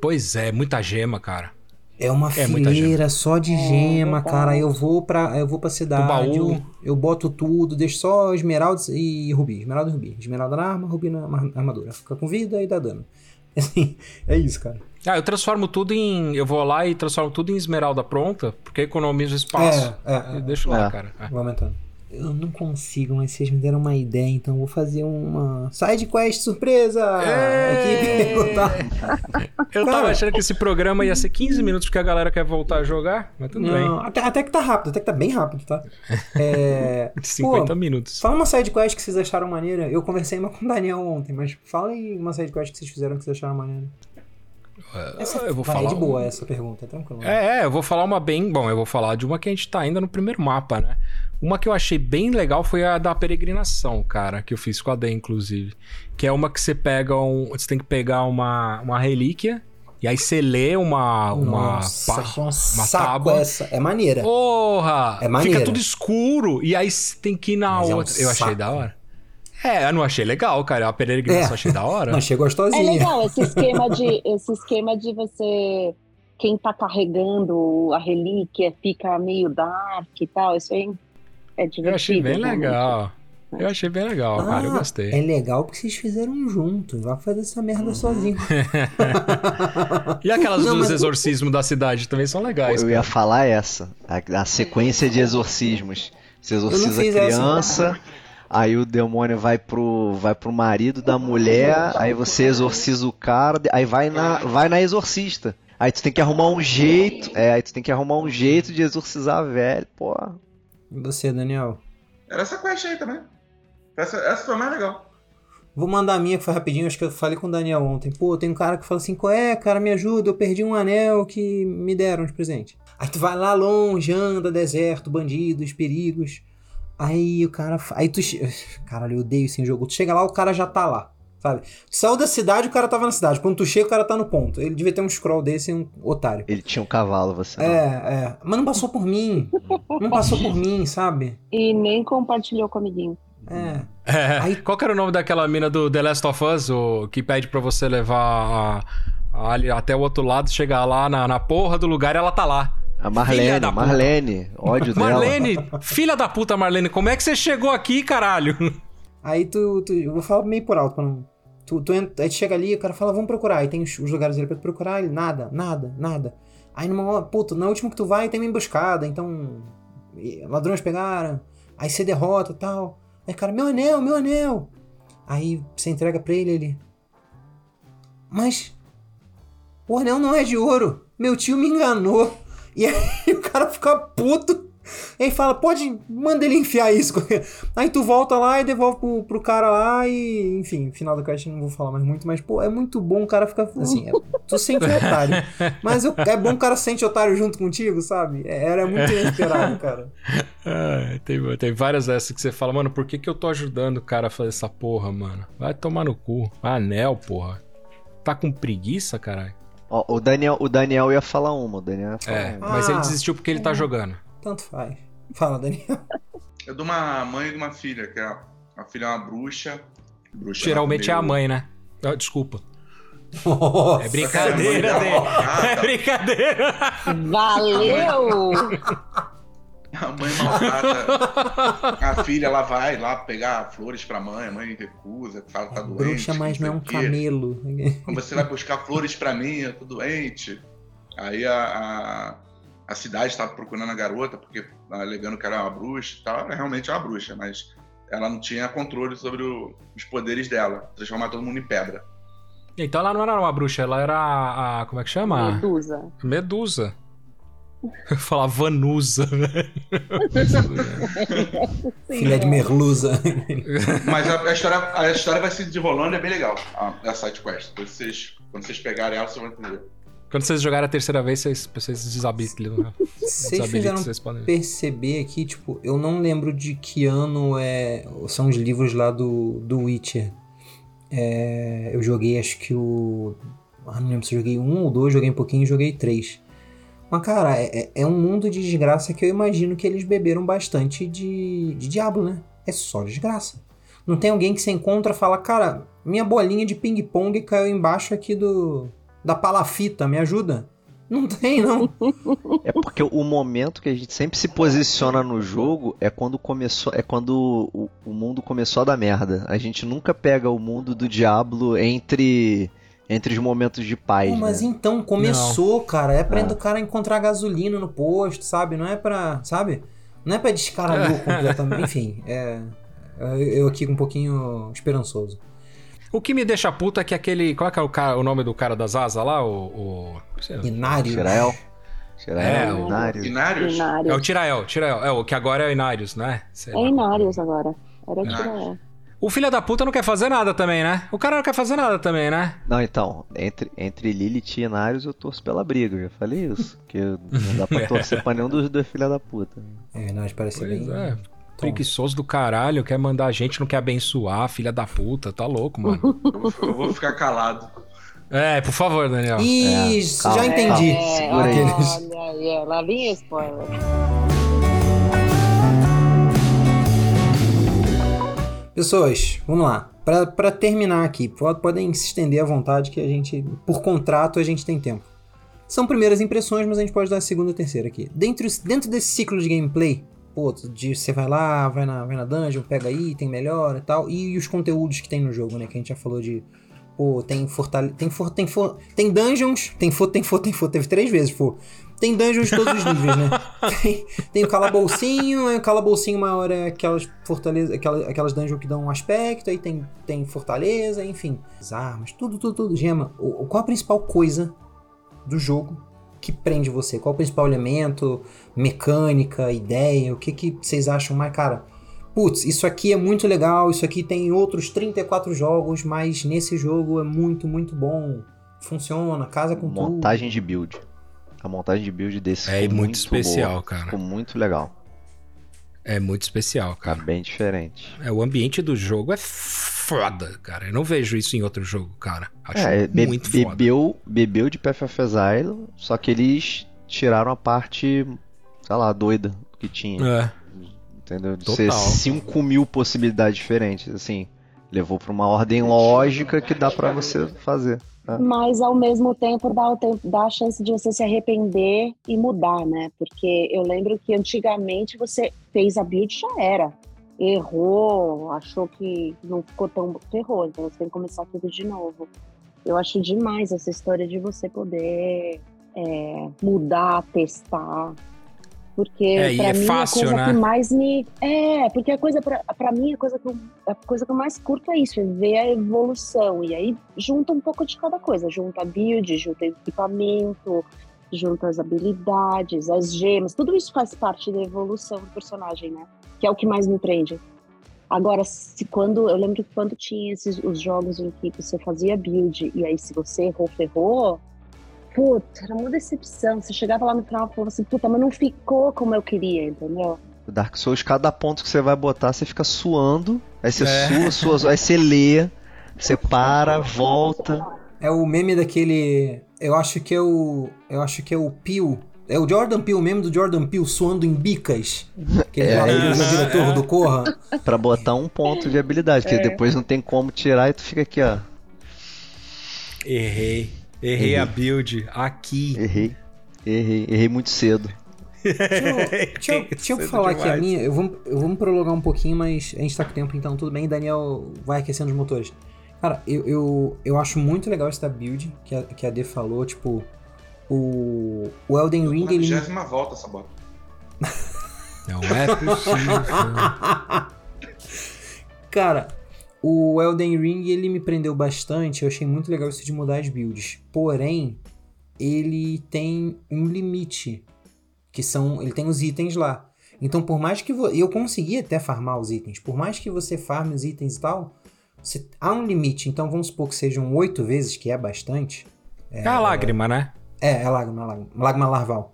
Pois é, muita gema, cara. É uma É fileira só de gema, verdade. cara. Eu vou pra, eu vou pra cidade, baú. eu, eu boto tudo, deixo só esmeralda e rubi. Esmeralda e rubi. Esmeralda na arma, rubi na ar- armadura. Fica com vida e dá dano. Assim, é isso, cara. Ah, eu transformo tudo em. Eu vou lá e transformo tudo em esmeralda pronta, porque economizo espaço. É, é, E é. deixo lá, É. cara. É. Vou aumentando. Eu não consigo, mas vocês me deram uma ideia, então vou fazer uma side quest surpresa! Ê! Aqui, tá? Eu tava achando que esse programa ia ser 15 minutos porque a galera quer voltar a jogar, mas tudo Não, até, até que tá rápido, até que tá bem rápido, tá? É, bem. 50 pô, minutos. Fala uma side quest que vocês acharam maneira. Eu conversei uma com o Daniel ontem, mas fala aí uma side quest que vocês fizeram que vocês acharam maneira. Essa, eu vou falar é de boa um- essa pergunta, é tranquilo. É, é, eu vou falar uma bem. Bom, eu vou falar de uma que a gente tá ainda no primeiro mapa, né? Uma que eu achei bem legal foi a da peregrinação, cara, que eu fiz com a D, inclusive. Que é uma que você pega um. Você tem que pegar uma, uma relíquia. E aí você lê uma. uma, Nossa, pá- um uma saco tábua. essa. É maneira. Porra! É maneira. Fica tudo escuro. E aí você tem que ir na Mas é um outra. eu achei da hora. É, eu não achei legal, cara. A peregrinação É. achei da hora. Chegou É gostosinha. legal esse esquema de esse esquema de você quem tá carregando a relíquia fica meio dark e tal. Isso aí é divertido. eu achei bem realmente. legal. Eu achei bem legal, cara. Eu Ah, gostei. É legal porque vocês fizeram junto. Vai fazer essa merda sozinho. E aquelas Não, dos mas- exorcismos da cidade também são legais. Eu ia cara. falar essa, a, a sequência de exorcismos. Você exorciza a fiz essa. Aí o demônio vai pro, vai pro marido da mulher, aí você exorciza o cara, aí vai na, vai na exorcista. Aí tu tem que arrumar um jeito, é, aí tu tem que arrumar um jeito de exorcizar a velha, pô. E você, Daniel? Era essa quest aí também. Essa, essa foi a mais legal. Vou mandar a minha que foi rapidinho, acho que eu falei com o Daniel ontem. Pô, tem um cara que fala assim: qual é, cara, me ajuda, eu perdi um anel que me deram de presente. Aí tu vai lá longe, anda, deserto, bandidos, perigos. Aí o cara. Aí tu. Caralho, eu odeio esse jogo. Tu chega lá, o cara já tá lá. Sabe? Tu saiu da cidade, o cara tava na cidade. Quando tu chega, o cara tá no ponto. Ele devia ter um scroll desse e um otário. Ele tinha um cavalo, você não. É, é. Mas não passou por mim. Não passou por mim, sabe? E nem compartilhou com o amiguinho. É. É, Aí- Qual que era o nome daquela mina do The Last of Us, o, que pede pra você levar a- a- ali até o outro lado, chegar lá na, na porra do lugar e ela tá lá. A Filha Marlene, puta. Marlene, ódio dela. Marlene, filha da puta Marlene, como é que você chegou aqui, caralho? Aí tu, tu- Eu vou falar meio por alto pra não. Tu, tu, entra, aí tu chega ali, o cara fala, vamos procurar. Aí tem os, os lugares ali pra tu procurar, ele, nada, nada, nada. Aí numa hora, puta, na última que tu vai tem uma emboscada, então. e- Ladrões pegaram. Aí você derrota e tal. Aí, cara, meu anel, meu anel. Aí você entrega pra ele, ele. Mas. O anel não é de ouro. Meu tio me enganou. E aí o cara fica puto. E aí fala, pode, manda ele enfiar isso. Aí tu volta lá e devolve pro, pro cara lá e, enfim, final da caixa não vou falar mais muito, mas, pô, é muito bom o cara ficar, assim, é, tu sente otário. Mas o- é bom o cara sente otário junto contigo, sabe? É, Era muito inesperado, cara. Ah, tem, tem várias dessas que você fala, mano, por que, que eu tô ajudando o cara a fazer essa porra, mano? Vai tomar no cu. Anel, porra. Tá com preguiça, caralho? Ó, o Daniel, o Daniel ia falar uma, o Daniel ia falar É, uma. mas ele Ah. desistiu porque ele tá jogando. Tanto faz. Fala, Daniel. É de uma mãe e de uma filha, que a, a filha é uma bruxa. bruxa Geralmente é a mãe, né? Ah, desculpa. Nossa. É brincadeira, é É brincadeira. Valeu! A mãe maltrata a filha, ela vai lá pegar flores pra mãe, a mãe recusa, fala que tá doente. Bruxa, mas não é um camelo. Como você vai buscar flores pra mim, eu tô doente. Aí a, a, a cidade estava procurando a garota, porque alegando que era uma bruxa e tal. Ela realmente é uma bruxa, mas ela não tinha controle sobre o, os poderes dela, transformar todo mundo em pedra. Então ela não era uma bruxa, ela era a. a- como é que chama? Medusa. Medusa. Falar Vanusa, velho. Filha de merluza. Mas a, a história, a história vai se desenrolando e é bem legal, a, a side quest. Quando vocês, quando vocês pegarem ela, vocês vão entender. Quando vocês jogarem a terceira vez, vocês, vocês desabilitam. né? Vocês fizeram vocês podem. perceber aqui, tipo, eu não lembro de que ano é, são os livros lá do, do Witcher. É, eu joguei, acho que o. Ah, não lembro se eu joguei um ou dois, joguei um pouquinho e joguei três. Mas, cara, é, é- é um mundo de desgraça que eu imagino que eles beberam bastante de, de Diablo, né? É só desgraça. Não tem alguém que você encontra e fala, cara, minha bolinha de ping-pong caiu embaixo aqui do da palafita, me ajuda? Não tem, não. É porque o momento que a gente sempre se posiciona no jogo é quando começou, é quando o, o mundo começou a dar merda. A gente nunca pega o mundo do Diablo entre entre os momentos de paz, Pô, mas né? então, começou, cara. É pra Ah. o cara encontrar gasolina no posto, sabe? Não é pra. Sabe? Não é pra descaralhar completamente. Enfim, é. Eu eu aqui um pouquinho esperançoso. O que me deixa puto é que aquele. Qual é, que é o, cara- o nome do cara das asas lá? O. o... lá. Inário. Xerael. É, Xerael, o- Inário. Binários? É o Inários. Tirael, Tirael. É, o que agora é o Inarius, né? Sei lá. É Inários agora. Era Inários. Tirael. O filho da puta não quer fazer nada também, né? O cara não quer fazer nada também, né? Não, então, entre, entre Lilith e Inários eu torço pela briga, eu já falei isso. Que não dá pra torcer pra nenhum dos dois filha da puta. É, Inário parece Pois bem. é. Preguiçoso do caralho, quer mandar a gente, não quer abençoar, filha da puta, tá louco, mano. Eu vou, ficar calado. é, por favor, Daniel. Isso, calma, já entendi. É, segura aí. Aqueles- olha aí, ó, lá vem spoiler. Pessoas, vamos lá. Pra terminar aqui, po- podem se estender à vontade que a gente, por contrato, a gente tem tempo. São primeiras impressões, mas a gente pode dar a segunda e terceira aqui. Dentro, dentro desse ciclo de gameplay, pô, de, você vai lá, vai na, vai na dungeon, pega item, melhora e tal, e, os conteúdos que tem no jogo, né? Que a gente já falou de. Pô, tem fortale... tem for... tem for... tem dungeons, tem for, tem for, tem for, teve três vezes, pô. Tem dungeons de todos os níveis, né? Tem, tem o calaboucinho, aí o calaboucinho maior é aquelas fortaleza, aquelas, aquelas dungeons que dão um aspecto, aí tem, tem fortaleza, enfim. As armas, tudo, tudo, tudo. Gema, o, qual a principal coisa do jogo que prende você? Qual o principal elemento, mecânica, ideia? O que, que vocês acham mais, cara? Putz, isso aqui é muito legal, isso aqui tem em outros 34 jogos, mas nesse jogo é muito, muito bom. Funciona, casa com tudo. Montagem de build. A montagem de build desse É ficou muito especial, boa. cara. Ficou muito legal. É muito especial, Tá cara. bem diferente. É, o ambiente do jogo é foda, cara. Eu não vejo isso em outro jogo, cara. Acho É, be- muito foda. bebeu, bebeu de Path of Exile, só que eles tiraram a parte, sei lá, doida que tinha. É. Entendeu? De Total. ser 5 mil possibilidades diferentes, assim. Levou pra uma ordem lógica que dá pra você fazer. Mas ao mesmo tempo dá, o tempo dá a chance de você se arrepender e mudar, né? Porque eu lembro que antigamente você fez a build já era. Errou, achou que não ficou tão. Ferrou, então você tem que começar tudo de novo. Eu acho demais essa história de você poder é, mudar, testar. Porque É, pra é mim fácil, a coisa né? que mais me. É, porque a coisa, pra, pra mim, a coisa, que eu, a coisa que eu mais curto é isso, é ver a evolução. E aí junta um pouco de cada coisa. Junta a build, junta equipamento, junta as habilidades, as gemas. Tudo isso faz parte da evolução do personagem, né? Que é o que mais me prende. Agora, se quando. Eu lembro que quando tinha esses, os jogos em que você fazia build, e aí se você errou, ferrou. Puta, era uma decepção. Você chegava lá no final e falava assim, puta, mas não ficou como eu queria, entendeu? O Dark Souls, cada ponto que você vai botar, você fica suando. Aí você É. sua, sua, sua, aí você lê, você para, volta. É o meme daquele. Eu acho que é o. Eu acho que é o Peel. É o Jordan Peele, meme do Jordan Peele suando em bicas. Que ele É fala que isso. o diretor do Corra. Pra botar um ponto de habilidade, porque depois não tem como tirar e tu fica aqui, ó. Errei. Errei a build aqui. Errei. Errei. Errei muito cedo. Deixa eu, deixa eu- deixa eu Cedo falar aqui a demais. minha. Eu vou, eu vou me prolongar um pouquinho, mas a gente tá com tempo, então tudo bem. Daniel vai aquecendo os motores. Cara, eu, eu, eu acho muito legal esse da build que a, que a D falou. Tipo, o, o Elden Ring, Na ele. vigésima volta essa bota. Não é possível. Cara, o Elden Ring ele me prendeu bastante. Eu achei muito legal isso de mudar as builds. Porém, ele tem um limite, que são, ele tem os itens lá. Então, por mais que vo... eu consegui até farmar os itens, por mais que você farme os itens e tal, você- há um limite. Então, vamos supor que sejam oito vezes, que é bastante. É a lágrima, né? É, é lágrima, é lágrima, lágrima larval.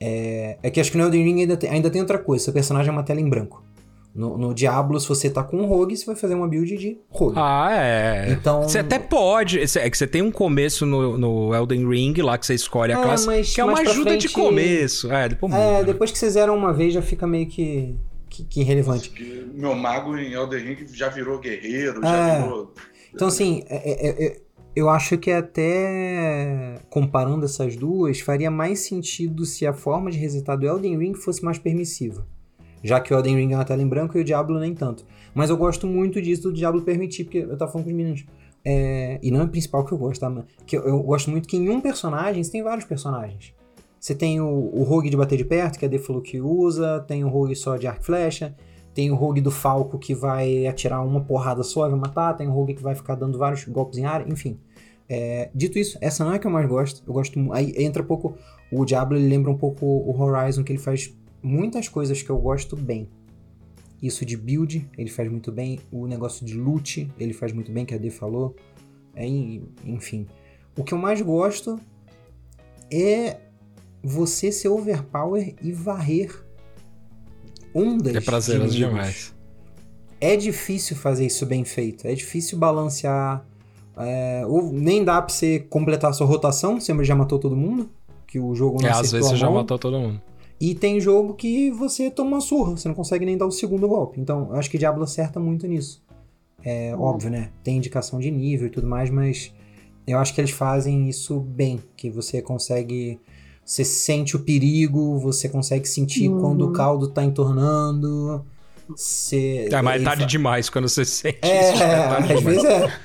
É, é que acho que no Elden Ring ainda tem, ainda tem outra coisa. Seu personagem é uma tela em branco. No, no Diablo, se você tá com um rogue, você vai fazer uma build de rogue. Ah, é. Então- Você até pode. É que você tem um começo no, no Elden Ring lá que você escolhe a É, classe. mas que é mais uma ajuda de frente- começo. É, depois muda, É, depois que você zera uma vez, já fica meio que, que, que irrelevante. Meu mago em Elden Ring já virou guerreiro, É. já virou. Então, assim, é- é- é- eu acho que até comparando essas duas, faria mais sentido se a forma de resetar do Elden Ring fosse mais permissiva. Já que o Elden Ring é uma tela em branco e o Diablo nem tanto. Mas eu gosto muito disso do Diablo permitir, porque eu tava falando com os meninos. É, e não é o principal que eu gosto, tá? Mas Que eu, eu gosto muito que em um personagem você tem vários personagens. Você tem o, o rogue de bater de perto, que a Deflu que usa, tem o rogue só de arco e flecha, tem o rogue do falco que vai atirar uma porrada só e vai matar, tem o rogue que vai ficar dando vários golpes em área, enfim. É, dito isso, essa não é que eu mais gosto. Eu gosto. Aí entra um pouco. O Diablo ele lembra um pouco o Horizon, que ele faz muitas coisas que eu gosto bem. Isso de build, ele faz muito bem. O negócio de loot, ele faz muito bem, que a D falou. É, enfim. O que eu mais gosto é você ser overpower e varrer ondas. É prazeroso demais. É difícil fazer isso bem feito. É difícil balancear. é, ou nem dá pra você completar a sua rotação, você já matou todo mundo. Que o jogo não É, às vezes você já matou todo mundo. E tem jogo que você toma uma surra, você não consegue nem dar o segundo golpe. Então, eu acho que Diablo acerta muito nisso. É óbvio, né? Tem indicação de nível e tudo mais, mas eu acho que eles fazem isso bem. Que você consegue. Você sente o perigo, você consegue sentir Uhum. quando o caldo tá entornando. Você. É, mas é tarde fa- demais quando você sente é, isso. É tarde às demais. vezes é.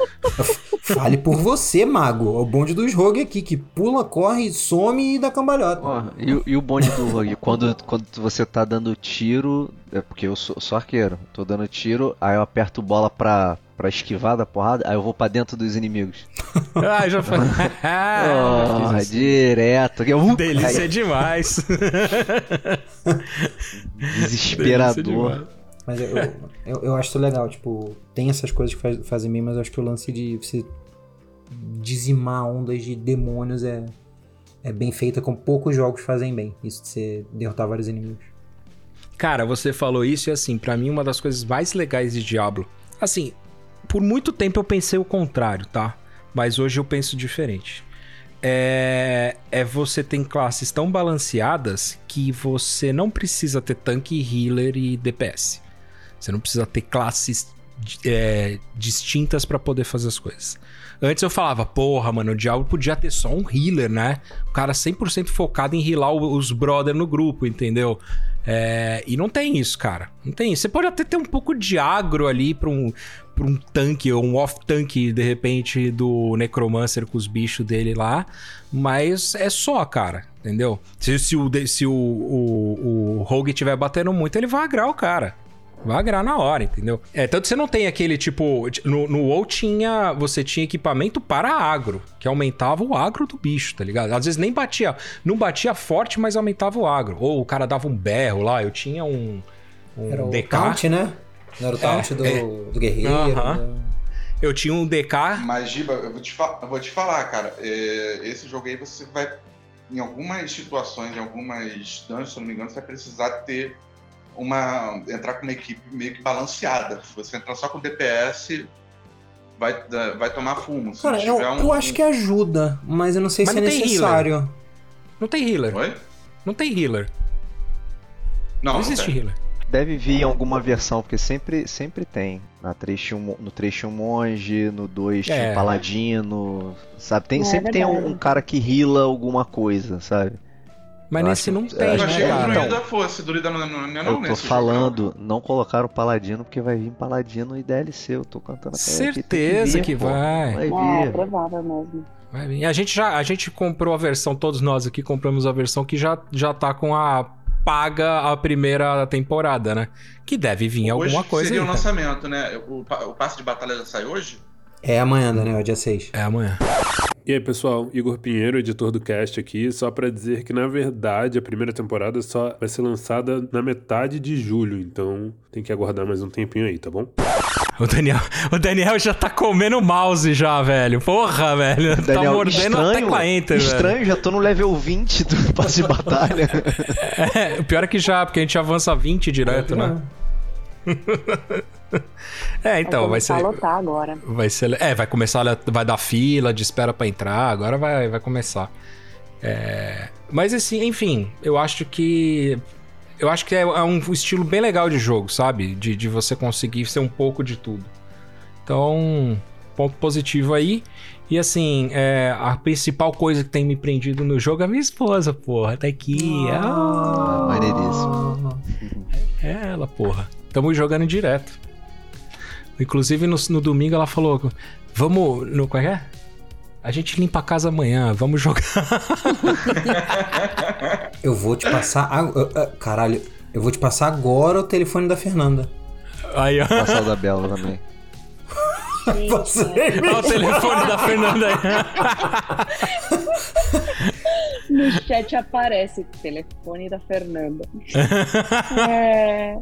Fale por você, mago. É o bonde dos rogue aqui, que pula, corre, some e dá cambalhota. Ó, e, o- e o bonde do rogue? Quando, quando você tá dando tiro, é porque eu sou, sou arqueiro, tô dando tiro, aí eu aperto bola pra, pra esquivar da porrada, aí eu vou pra dentro dos inimigos. Ah, já foi. Isso. direto. Eu, uh, Delícia aí, demais. Delícia desesperador. demais. Mas eu, eu, eu acho isso legal, tipo, tem essas coisas que faz- fazem bem, mas eu acho que o lance de você dizimar ondas de demônios é, é bem feita, com poucos jogos fazem bem. Isso de você derrotar vários inimigos. Cara, você falou isso e assim, pra mim uma das coisas mais legais de Diablo. Assim, por muito tempo eu pensei o contrário, tá? Mas hoje eu penso diferente. É, é você tem classes tão balanceadas que você não precisa ter tanque, healer e DPS. Você não precisa ter classes é, distintas pra poder fazer as coisas. Antes eu falava, porra, mano, o Diablo podia ter só um healer, né? O cara 100% focado em healar os brother no grupo, entendeu? É, e não tem isso, cara. Não tem isso. Você pode até ter um pouco de agro ali pra um, pra um tanque ou um off-tanque, de repente, do Necromancer com os bichos dele lá. Mas é só, cara. Entendeu? Se, se o, se o, o, o Rogue estiver batendo muito, ele vai agrar o cara. Vai agrar na hora, entendeu? É, tanto que você não tem aquele tipo. No, no WoW tinha. Você tinha equipamento para agro, que aumentava o agro do bicho, tá ligado? Às vezes nem batia. Não batia forte, mas aumentava o agro. Ou o cara dava um berro lá. Eu tinha um. um Era o DK. taunt, né? Não era o taunt do, é. do guerreiro. Aham. do- Eu tinha um DK. Mas, Giba, eu vou te, fa- eu vou te falar, cara. é, esse jogo aí você vai. Em algumas situações, em algumas dungeons, se eu não me engano, você vai precisar ter uma. entrar com uma equipe meio que balanceada. Se você entrar só com DPS, vai, vai tomar fumo. Se Cara, eu, um- eu acho que ajuda, mas eu não sei Mas se é não tem necessário. Não tem healer. Oi? Não tem healer. Não, Não não existe tem. healer. Deve vir em alguma versão, porque sempre, sempre tem. Na 3 tinha um, mo- no 3 tinha um monge, no 2 tinha É. um paladino, sabe? Tem, É sempre tem um, um cara que rila alguma coisa, sabe? Mas Eu nesse acho- não tem, Eu né, achei que o? Druida fosse, Druida não, não, não é não Eu tô nesse falando, jogo, não colocaram o Paladino porque vai vir Paladino e DLC. Eu tô cantando até aqui, Certeza vir, que vai. Vai É, vir. provável mesmo. Vai vir. A gente já a gente comprou a versão, todos nós aqui compramos a versão que já, já tá com a paga a primeira temporada, né? Que deve vir Hoje alguma coisa seria aí. o lançamento, né? O, o passe de batalha já sai hoje? É amanhã, Daniel, dia 6. É amanhã. E aí, pessoal, Igor Pinheiro, editor do cast aqui, só pra dizer que na verdade a primeira temporada só vai ser lançada na metade de julho, então tem que aguardar mais um tempinho aí, tá bom? O Daniel, o Daniel já tá comendo mouse já, velho. Porra, velho. tá Daniel, mordendo a estranho, tecla enter, estranho, já tô no level 20 do passe de batalha. velho. É, o pior é que já, porque a gente avança 20 direto, né? É, então, vai começar ser. a lotar agora. Vai ser. É, vai começar, vai dar fila de espera pra entrar, agora vai, vai começar. É, mas assim, enfim, eu acho que. Eu acho que é, é um estilo bem legal de jogo, sabe? De, de você conseguir ser um pouco de tudo. Então, ponto positivo aí. E assim, é, a principal coisa que tem me prendido no jogo é a minha esposa, porra. Tá aqui. Ah, é ela, porra. Tamo jogando direto. Inclusive no, no domingo ela falou: Vamos. No, qual é? A gente limpa a casa amanhã, vamos jogar. Eu vou te passar. ag- ah, ah, Caralho, eu vou te passar agora o telefone da Fernanda. Aí, ó. Passar o da Bela também. Você- Olha o telefone da Fernanda aí. No chat aparece o telefone da Fernanda. é.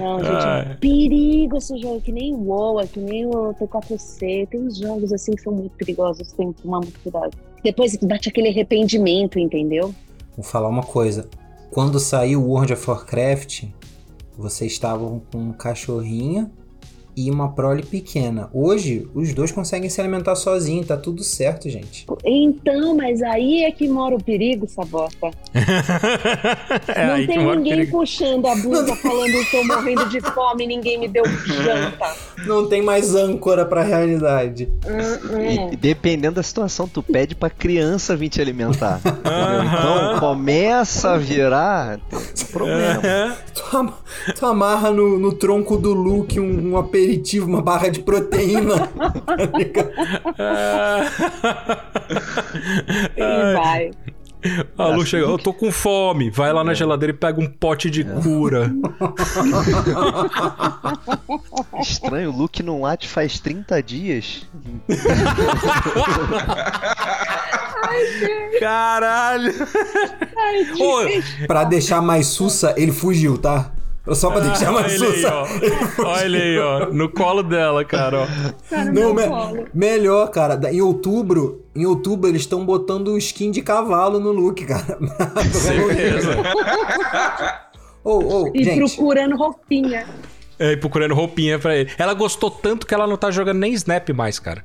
Não, gente, é Ai. um perigo esse jogo, que nem o WoW, é que nem o T4C. Tem uns jogos assim que são muito perigosos, tem que tomar muito cuidado. Depois bate aquele arrependimento, entendeu? Vou falar uma coisa. Quando saiu o World of Warcraft, vocês estavam com um cachorrinho e uma prole pequena. Hoje, os dois conseguem se alimentar sozinhos, tá tudo certo, gente. Então, mas aí é que mora o perigo, Sabota. É não tem ninguém puxando a blusa falando estou morrendo de fome, ninguém me deu janta. Não tem mais âncora pra realidade. Hum, E hum. dependendo da situação, tu pede pra criança vir te alimentar. Então começa a virar um problema. Tu, am- tu amarra no, no tronco do Luke um, um aperitivo, uma barra de proteína. tá ligado? E vai. A Lu chega, eu tô com fome. Vai lá na geladeira e pega um pote de cura. Estranho, o Luke não late faz 30 dias. Caralho! Ai, Ô, pra deixar mais sussa, ele fugiu, tá? Só pra deixar mais olha aí, sussa. ó. Olha aí, ó. No colo dela, cara, ó. cara, Não, meu me- colo. melhor, cara. Em outubro, em outubro eles estão botando skin de cavalo no look, cara. Certeza. Ô, ô, E gente, procurando roupinha. É, e procurando roupinha pra ele. Ela gostou tanto que ela não tá jogando nem Snap mais, cara.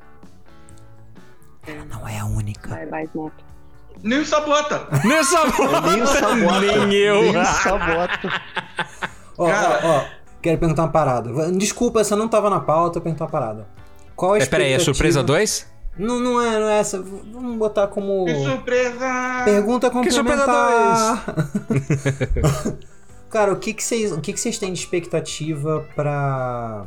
não é a única. Vai, vai, Snap. Nem o Sabota! Nem o sabota. Nem eu. Nem o sabota. Ó, Cara- ó, ó, quero perguntar uma parada. Desculpa, essa não tava na pauta, eu perguntar uma parada. Qual a É, peraí, é surpresa 2? Não, não é, não é essa. Vamos botar como. Que surpresa! Pergunta Que surpresa complementar. Cara, o que que vocês, o que que vocês têm de expectativa pra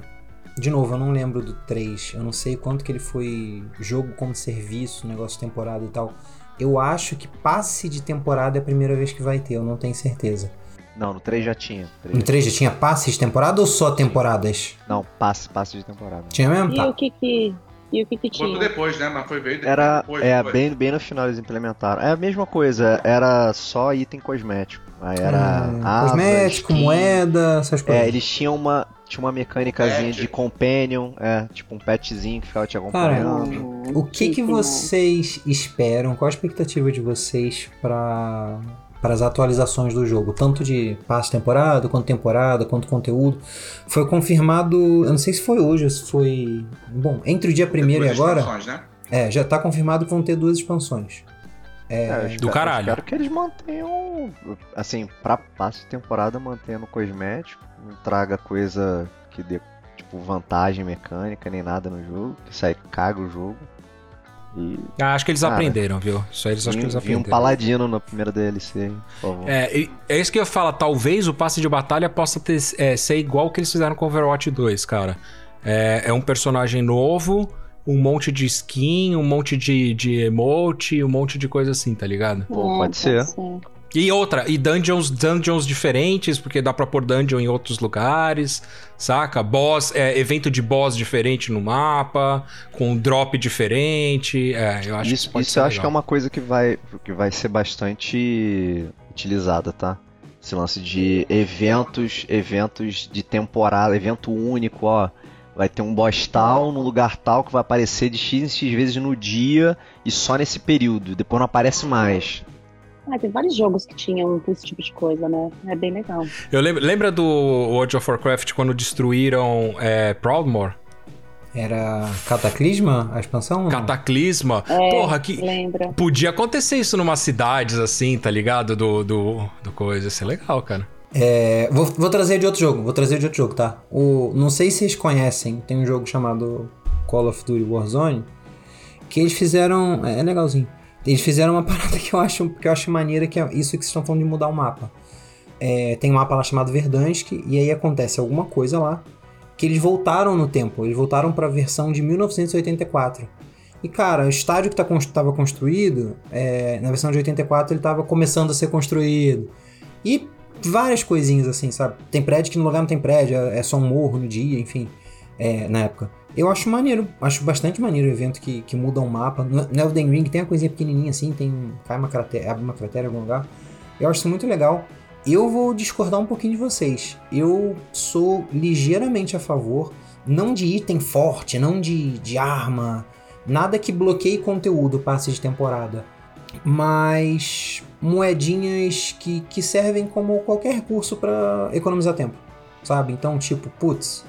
De novo, eu não lembro do 3. Eu não sei quanto que ele foi jogo como serviço, negócio de temporada e tal. Eu acho que passe de temporada é a primeira vez que vai ter, eu não tenho certeza. Não, no 3 já tinha. No 3 No já 3 já tinha passe de temporada ou só temporadas? Não, passe, passe de temporada. Tinha mesmo? E Tá. o que que, e o que, que tinha? depois, né? Mas foi veio depois. Era, depois, é, foi. bem, bem no final eles implementaram. É a mesma coisa, era só item cosmético. Aí era Ah, aba, cosmético, skin. moeda, essas coisas. É, eles tinham uma, tinha uma mecânicazinha Pet. de companion, é, tipo um petzinho que ficava te Cara, acompanhando. O que, que vocês esperam? Qual a expectativa de vocês para para as atualizações do jogo, tanto de passe temporada, quanto temporada, quanto conteúdo? Foi confirmado, eu não sei se foi hoje ou se foi, bom, entre o dia primeiro e agora, né? é, já tá confirmado que vão ter duas expansões. É, eu espero- caralho. Espero que eles mantenham, assim, pra passe de temporada, mantenham o cosmético, não traga coisa que dê, tipo, vantagem mecânica nem nada no jogo, que isso aí caga o jogo. E, Ah, acho que eles Cara, aprenderam, viu? Isso aí eles acho que eles vi um aprenderam. paladino na primeira DLC, por favor. É, é isso que eu ia falar. Talvez o passe de batalha possa ter, é, ser igual o que eles fizeram com Overwatch 2, cara. É, é um personagem novo, um monte de skin, um monte de, de emote, um monte de coisa assim, tá ligado? Pô, É, pode ser. E outra, e dungeons, dungeons diferentes, porque dá pra pôr dungeon em outros lugares, saca? Boss, é, evento de boss diferente no mapa, com drop diferente. É, eu acho que isso isso pode isso eu acho que é legal. uma coisa que vai, que vai ser bastante utilizada, tá? Esse lance de eventos, eventos de temporada, evento único, ó. Vai ter um boss tal no lugar tal que vai aparecer de X em X vezes no dia e só nesse período. Depois não aparece mais. Ah, tem vários jogos que tinham esse tipo de coisa, né? É bem legal. Eu lembro, lembra do World of Warcraft quando destruíram é, Proudmoore? Era Cataclisma, a expansão? Cataclisma? É, Porra, que. Lembra? Podia acontecer isso numa cidades assim, tá ligado? Do, do, do coisa. Isso é legal, cara. É, vou, vou trazer de outro jogo, vou trazer de outro jogo, tá? O, não sei se vocês conhecem, tem um jogo chamado Call of Duty Warzone, que eles fizeram, é, é legalzinho, eles fizeram uma parada que eu acho, que eu acho maneira, que é isso que vocês estão falando de mudar o mapa. É, tem um mapa lá chamado Verdansk, e aí acontece alguma coisa lá, que eles voltaram no tempo, eles voltaram pra versão de 1984. E cara, o estádio que tá, estava construído, é, na versão de 84 ele estava começando a ser construído. E várias coisinhas assim, sabe? Tem prédio que no lugar não tem prédio, é é só um morro no dia, enfim, é, na época. Eu acho maneiro, acho bastante maneiro o evento que, que muda o mapa. No no Elden Ring tem uma coisinha pequenininha assim, tem cai uma cratera, abre uma cratera em algum lugar. Eu acho isso muito legal. Eu vou discordar um pouquinho de vocês. Eu sou ligeiramente a favor, não de item forte, não de, de arma, nada que bloqueie conteúdo passe de temporada, mas moedinhas que, que servem como qualquer recurso para economizar tempo, sabe? Então, tipo, putz,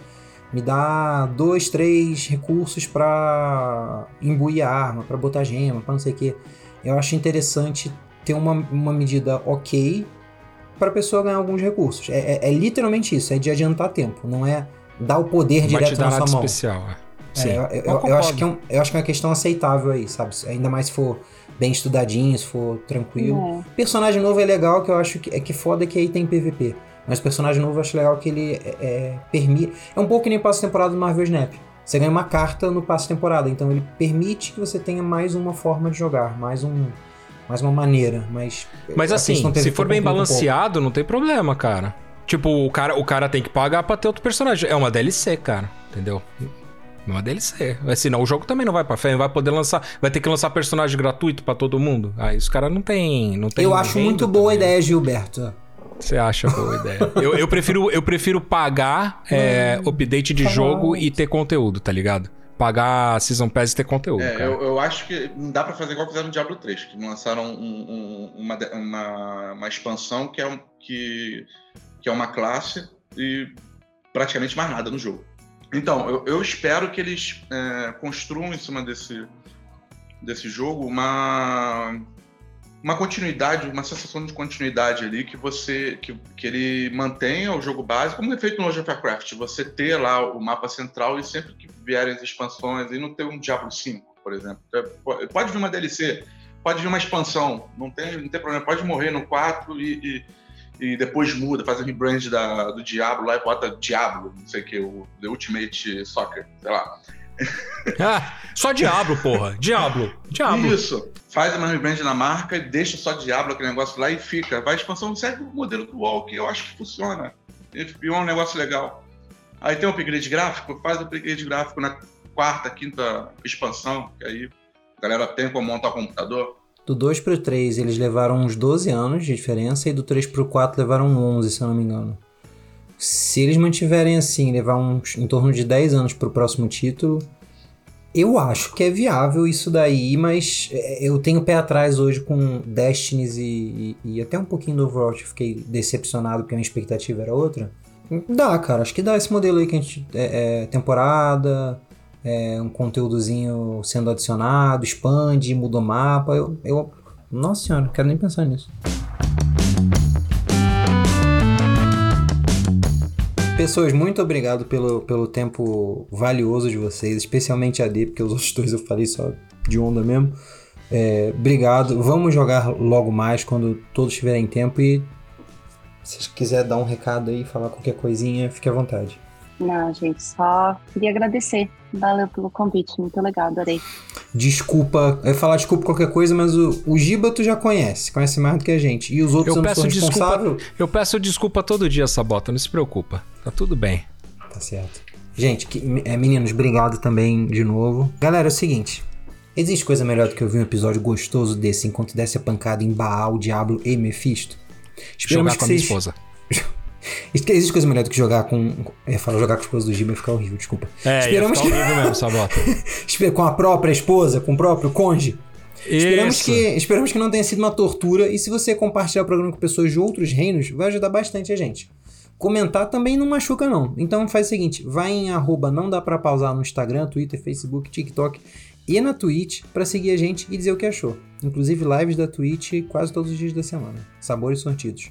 me dá dois, três recursos para imbuir a arma, para botar gema, para não sei o que. Eu acho interessante ter uma, uma medida ok para a pessoa ganhar alguns recursos. É, é- é literalmente isso, é de adiantar tempo, não é dar o poder te direto na sua mão. especial. É. É, Sim. eu, eu- eu- eu acho que é um- eu acho que é uma questão aceitável aí, sabe? Ainda mais se for bem estudadinho, se for tranquilo. É. Personagem novo é legal, que eu acho que é que foda que aí tem PVP. Mas personagem novo eu acho legal que ele é, é, permite. É um pouco que nem passo temporada do Marvel Snap. Você ganha uma carta no passo temporada, então ele permite que você tenha mais uma forma de jogar, mais um. Mais uma maneira, mas. Mas assim, se for bem complica um balanceado, não tem problema, cara. Tipo, o cara, o cara tem que pagar pra ter outro personagem. É uma DLC, cara. Entendeu? É uma DLC. Senão o jogo também não vai pra frente. Vai poder lançar. Vai ter que lançar personagem gratuito pra todo mundo. Aí os caras não tem. Não tem Eu acho muito boa a ideia, Gilberto. Você acha boa ideia? eu, eu prefiro, eu prefiro pagar é, update de jogo e ter conteúdo, tá ligado? Pagar Season Pass e ter conteúdo. É, cara. eu, eu acho que não dá pra fazer igual fizeram no Diablo 3, que lançaram um- um- uma, uma, uma expansão que é, um- que, que é uma classe e praticamente mais nada no jogo. Então, eu, eu espero que eles é, construam em cima desse, desse jogo uma, uma continuidade, uma sensação de continuidade ali, que você que, que ele mantenha o jogo base, como é feito no World of Warcraft, você ter lá o mapa central e sempre que vierem as expansões, e não ter um Diablo 5, por exemplo. É, po- Pode vir uma DLC, pode vir uma expansão, não tem, não tem problema, pode morrer no 4 e, e, e depois muda, faz o rebrand da, do Diablo lá e bota Diablo, não sei o que, o The Ultimate Soccer, sei lá. Ah, só Diablo, porra. Diablo. Diablo. Isso. Faz uma rebrand na marca e deixa só Diablo, aquele negócio lá e fica. Vai a expansão, segue o modelo do WoW, que eu acho que funciona. FPO é um negócio legal. Aí tem um upgrade gráfico, faz o upgrade gráfico na quarta, quinta expansão, que aí a galera tem como montar o computador. Do 2 pro 3 eles levaram uns 12 anos de diferença e do 3 pro 4 levaram 11, se eu não me engano. Se eles mantiverem assim, levar uns em torno de 10 anos pro próximo título, eu acho que é viável isso daí, mas é, eu tenho pé atrás hoje com Destinies e, e- e até um pouquinho do Overwatch. Fiquei decepcionado porque a minha expectativa era outra. Dá, cara, acho que dá esse modelo aí que a gente. É, é, temporada, é, um conteúdozinho sendo adicionado, expande, muda o mapa. Eu, eu nossa senhora, não quero nem pensar nisso. Pessoas, muito obrigado pelo, pelo tempo valioso de vocês, especialmente a D, porque os outros dois eu falei só de onda mesmo. É, obrigado. Vamos jogar logo mais quando todos tiverem tempo. E se quiser dar um recado aí, falar qualquer coisinha, fique à vontade. Não, gente, só queria agradecer. Valeu pelo convite, muito legal, adorei. Desculpa, eu ia falar desculpa qualquer coisa, mas o, o Giba tu já conhece, conhece mais do que a gente. E os outros Eu eu não peço sou desculpa. responsável. Eu peço desculpa todo dia, Sabota, não se preocupa. Tá tudo bem. Tá certo. Gente, que- é, meninos, obrigado também de novo. Galera, é o seguinte. Existe coisa melhor do que eu ver um episódio gostoso desse enquanto desse a pancada em Baal, Diablo e Mephisto? Jogar que com a minha vocês- esposa. Existe coisa melhor do que jogar com. Ia falar jogar com a esposa do Giba ia ficar horrível, desculpa. É, Esperamos que- mesmo, Sabota. Com a própria esposa, com o próprio cônjuge. Esperamos que, esperamos que não tenha sido uma tortura. E se você compartilhar o programa com pessoas de outros reinos, vai ajudar bastante a gente. Comentar também não machuca, não. Então faz o seguinte: vai em arroba não dá pra pausar no Instagram, Twitter, Facebook, TikTok e na Twitch pra seguir a gente e dizer o que achou. Inclusive lives da Twitch quase todos os dias da semana. Sabores sortidos.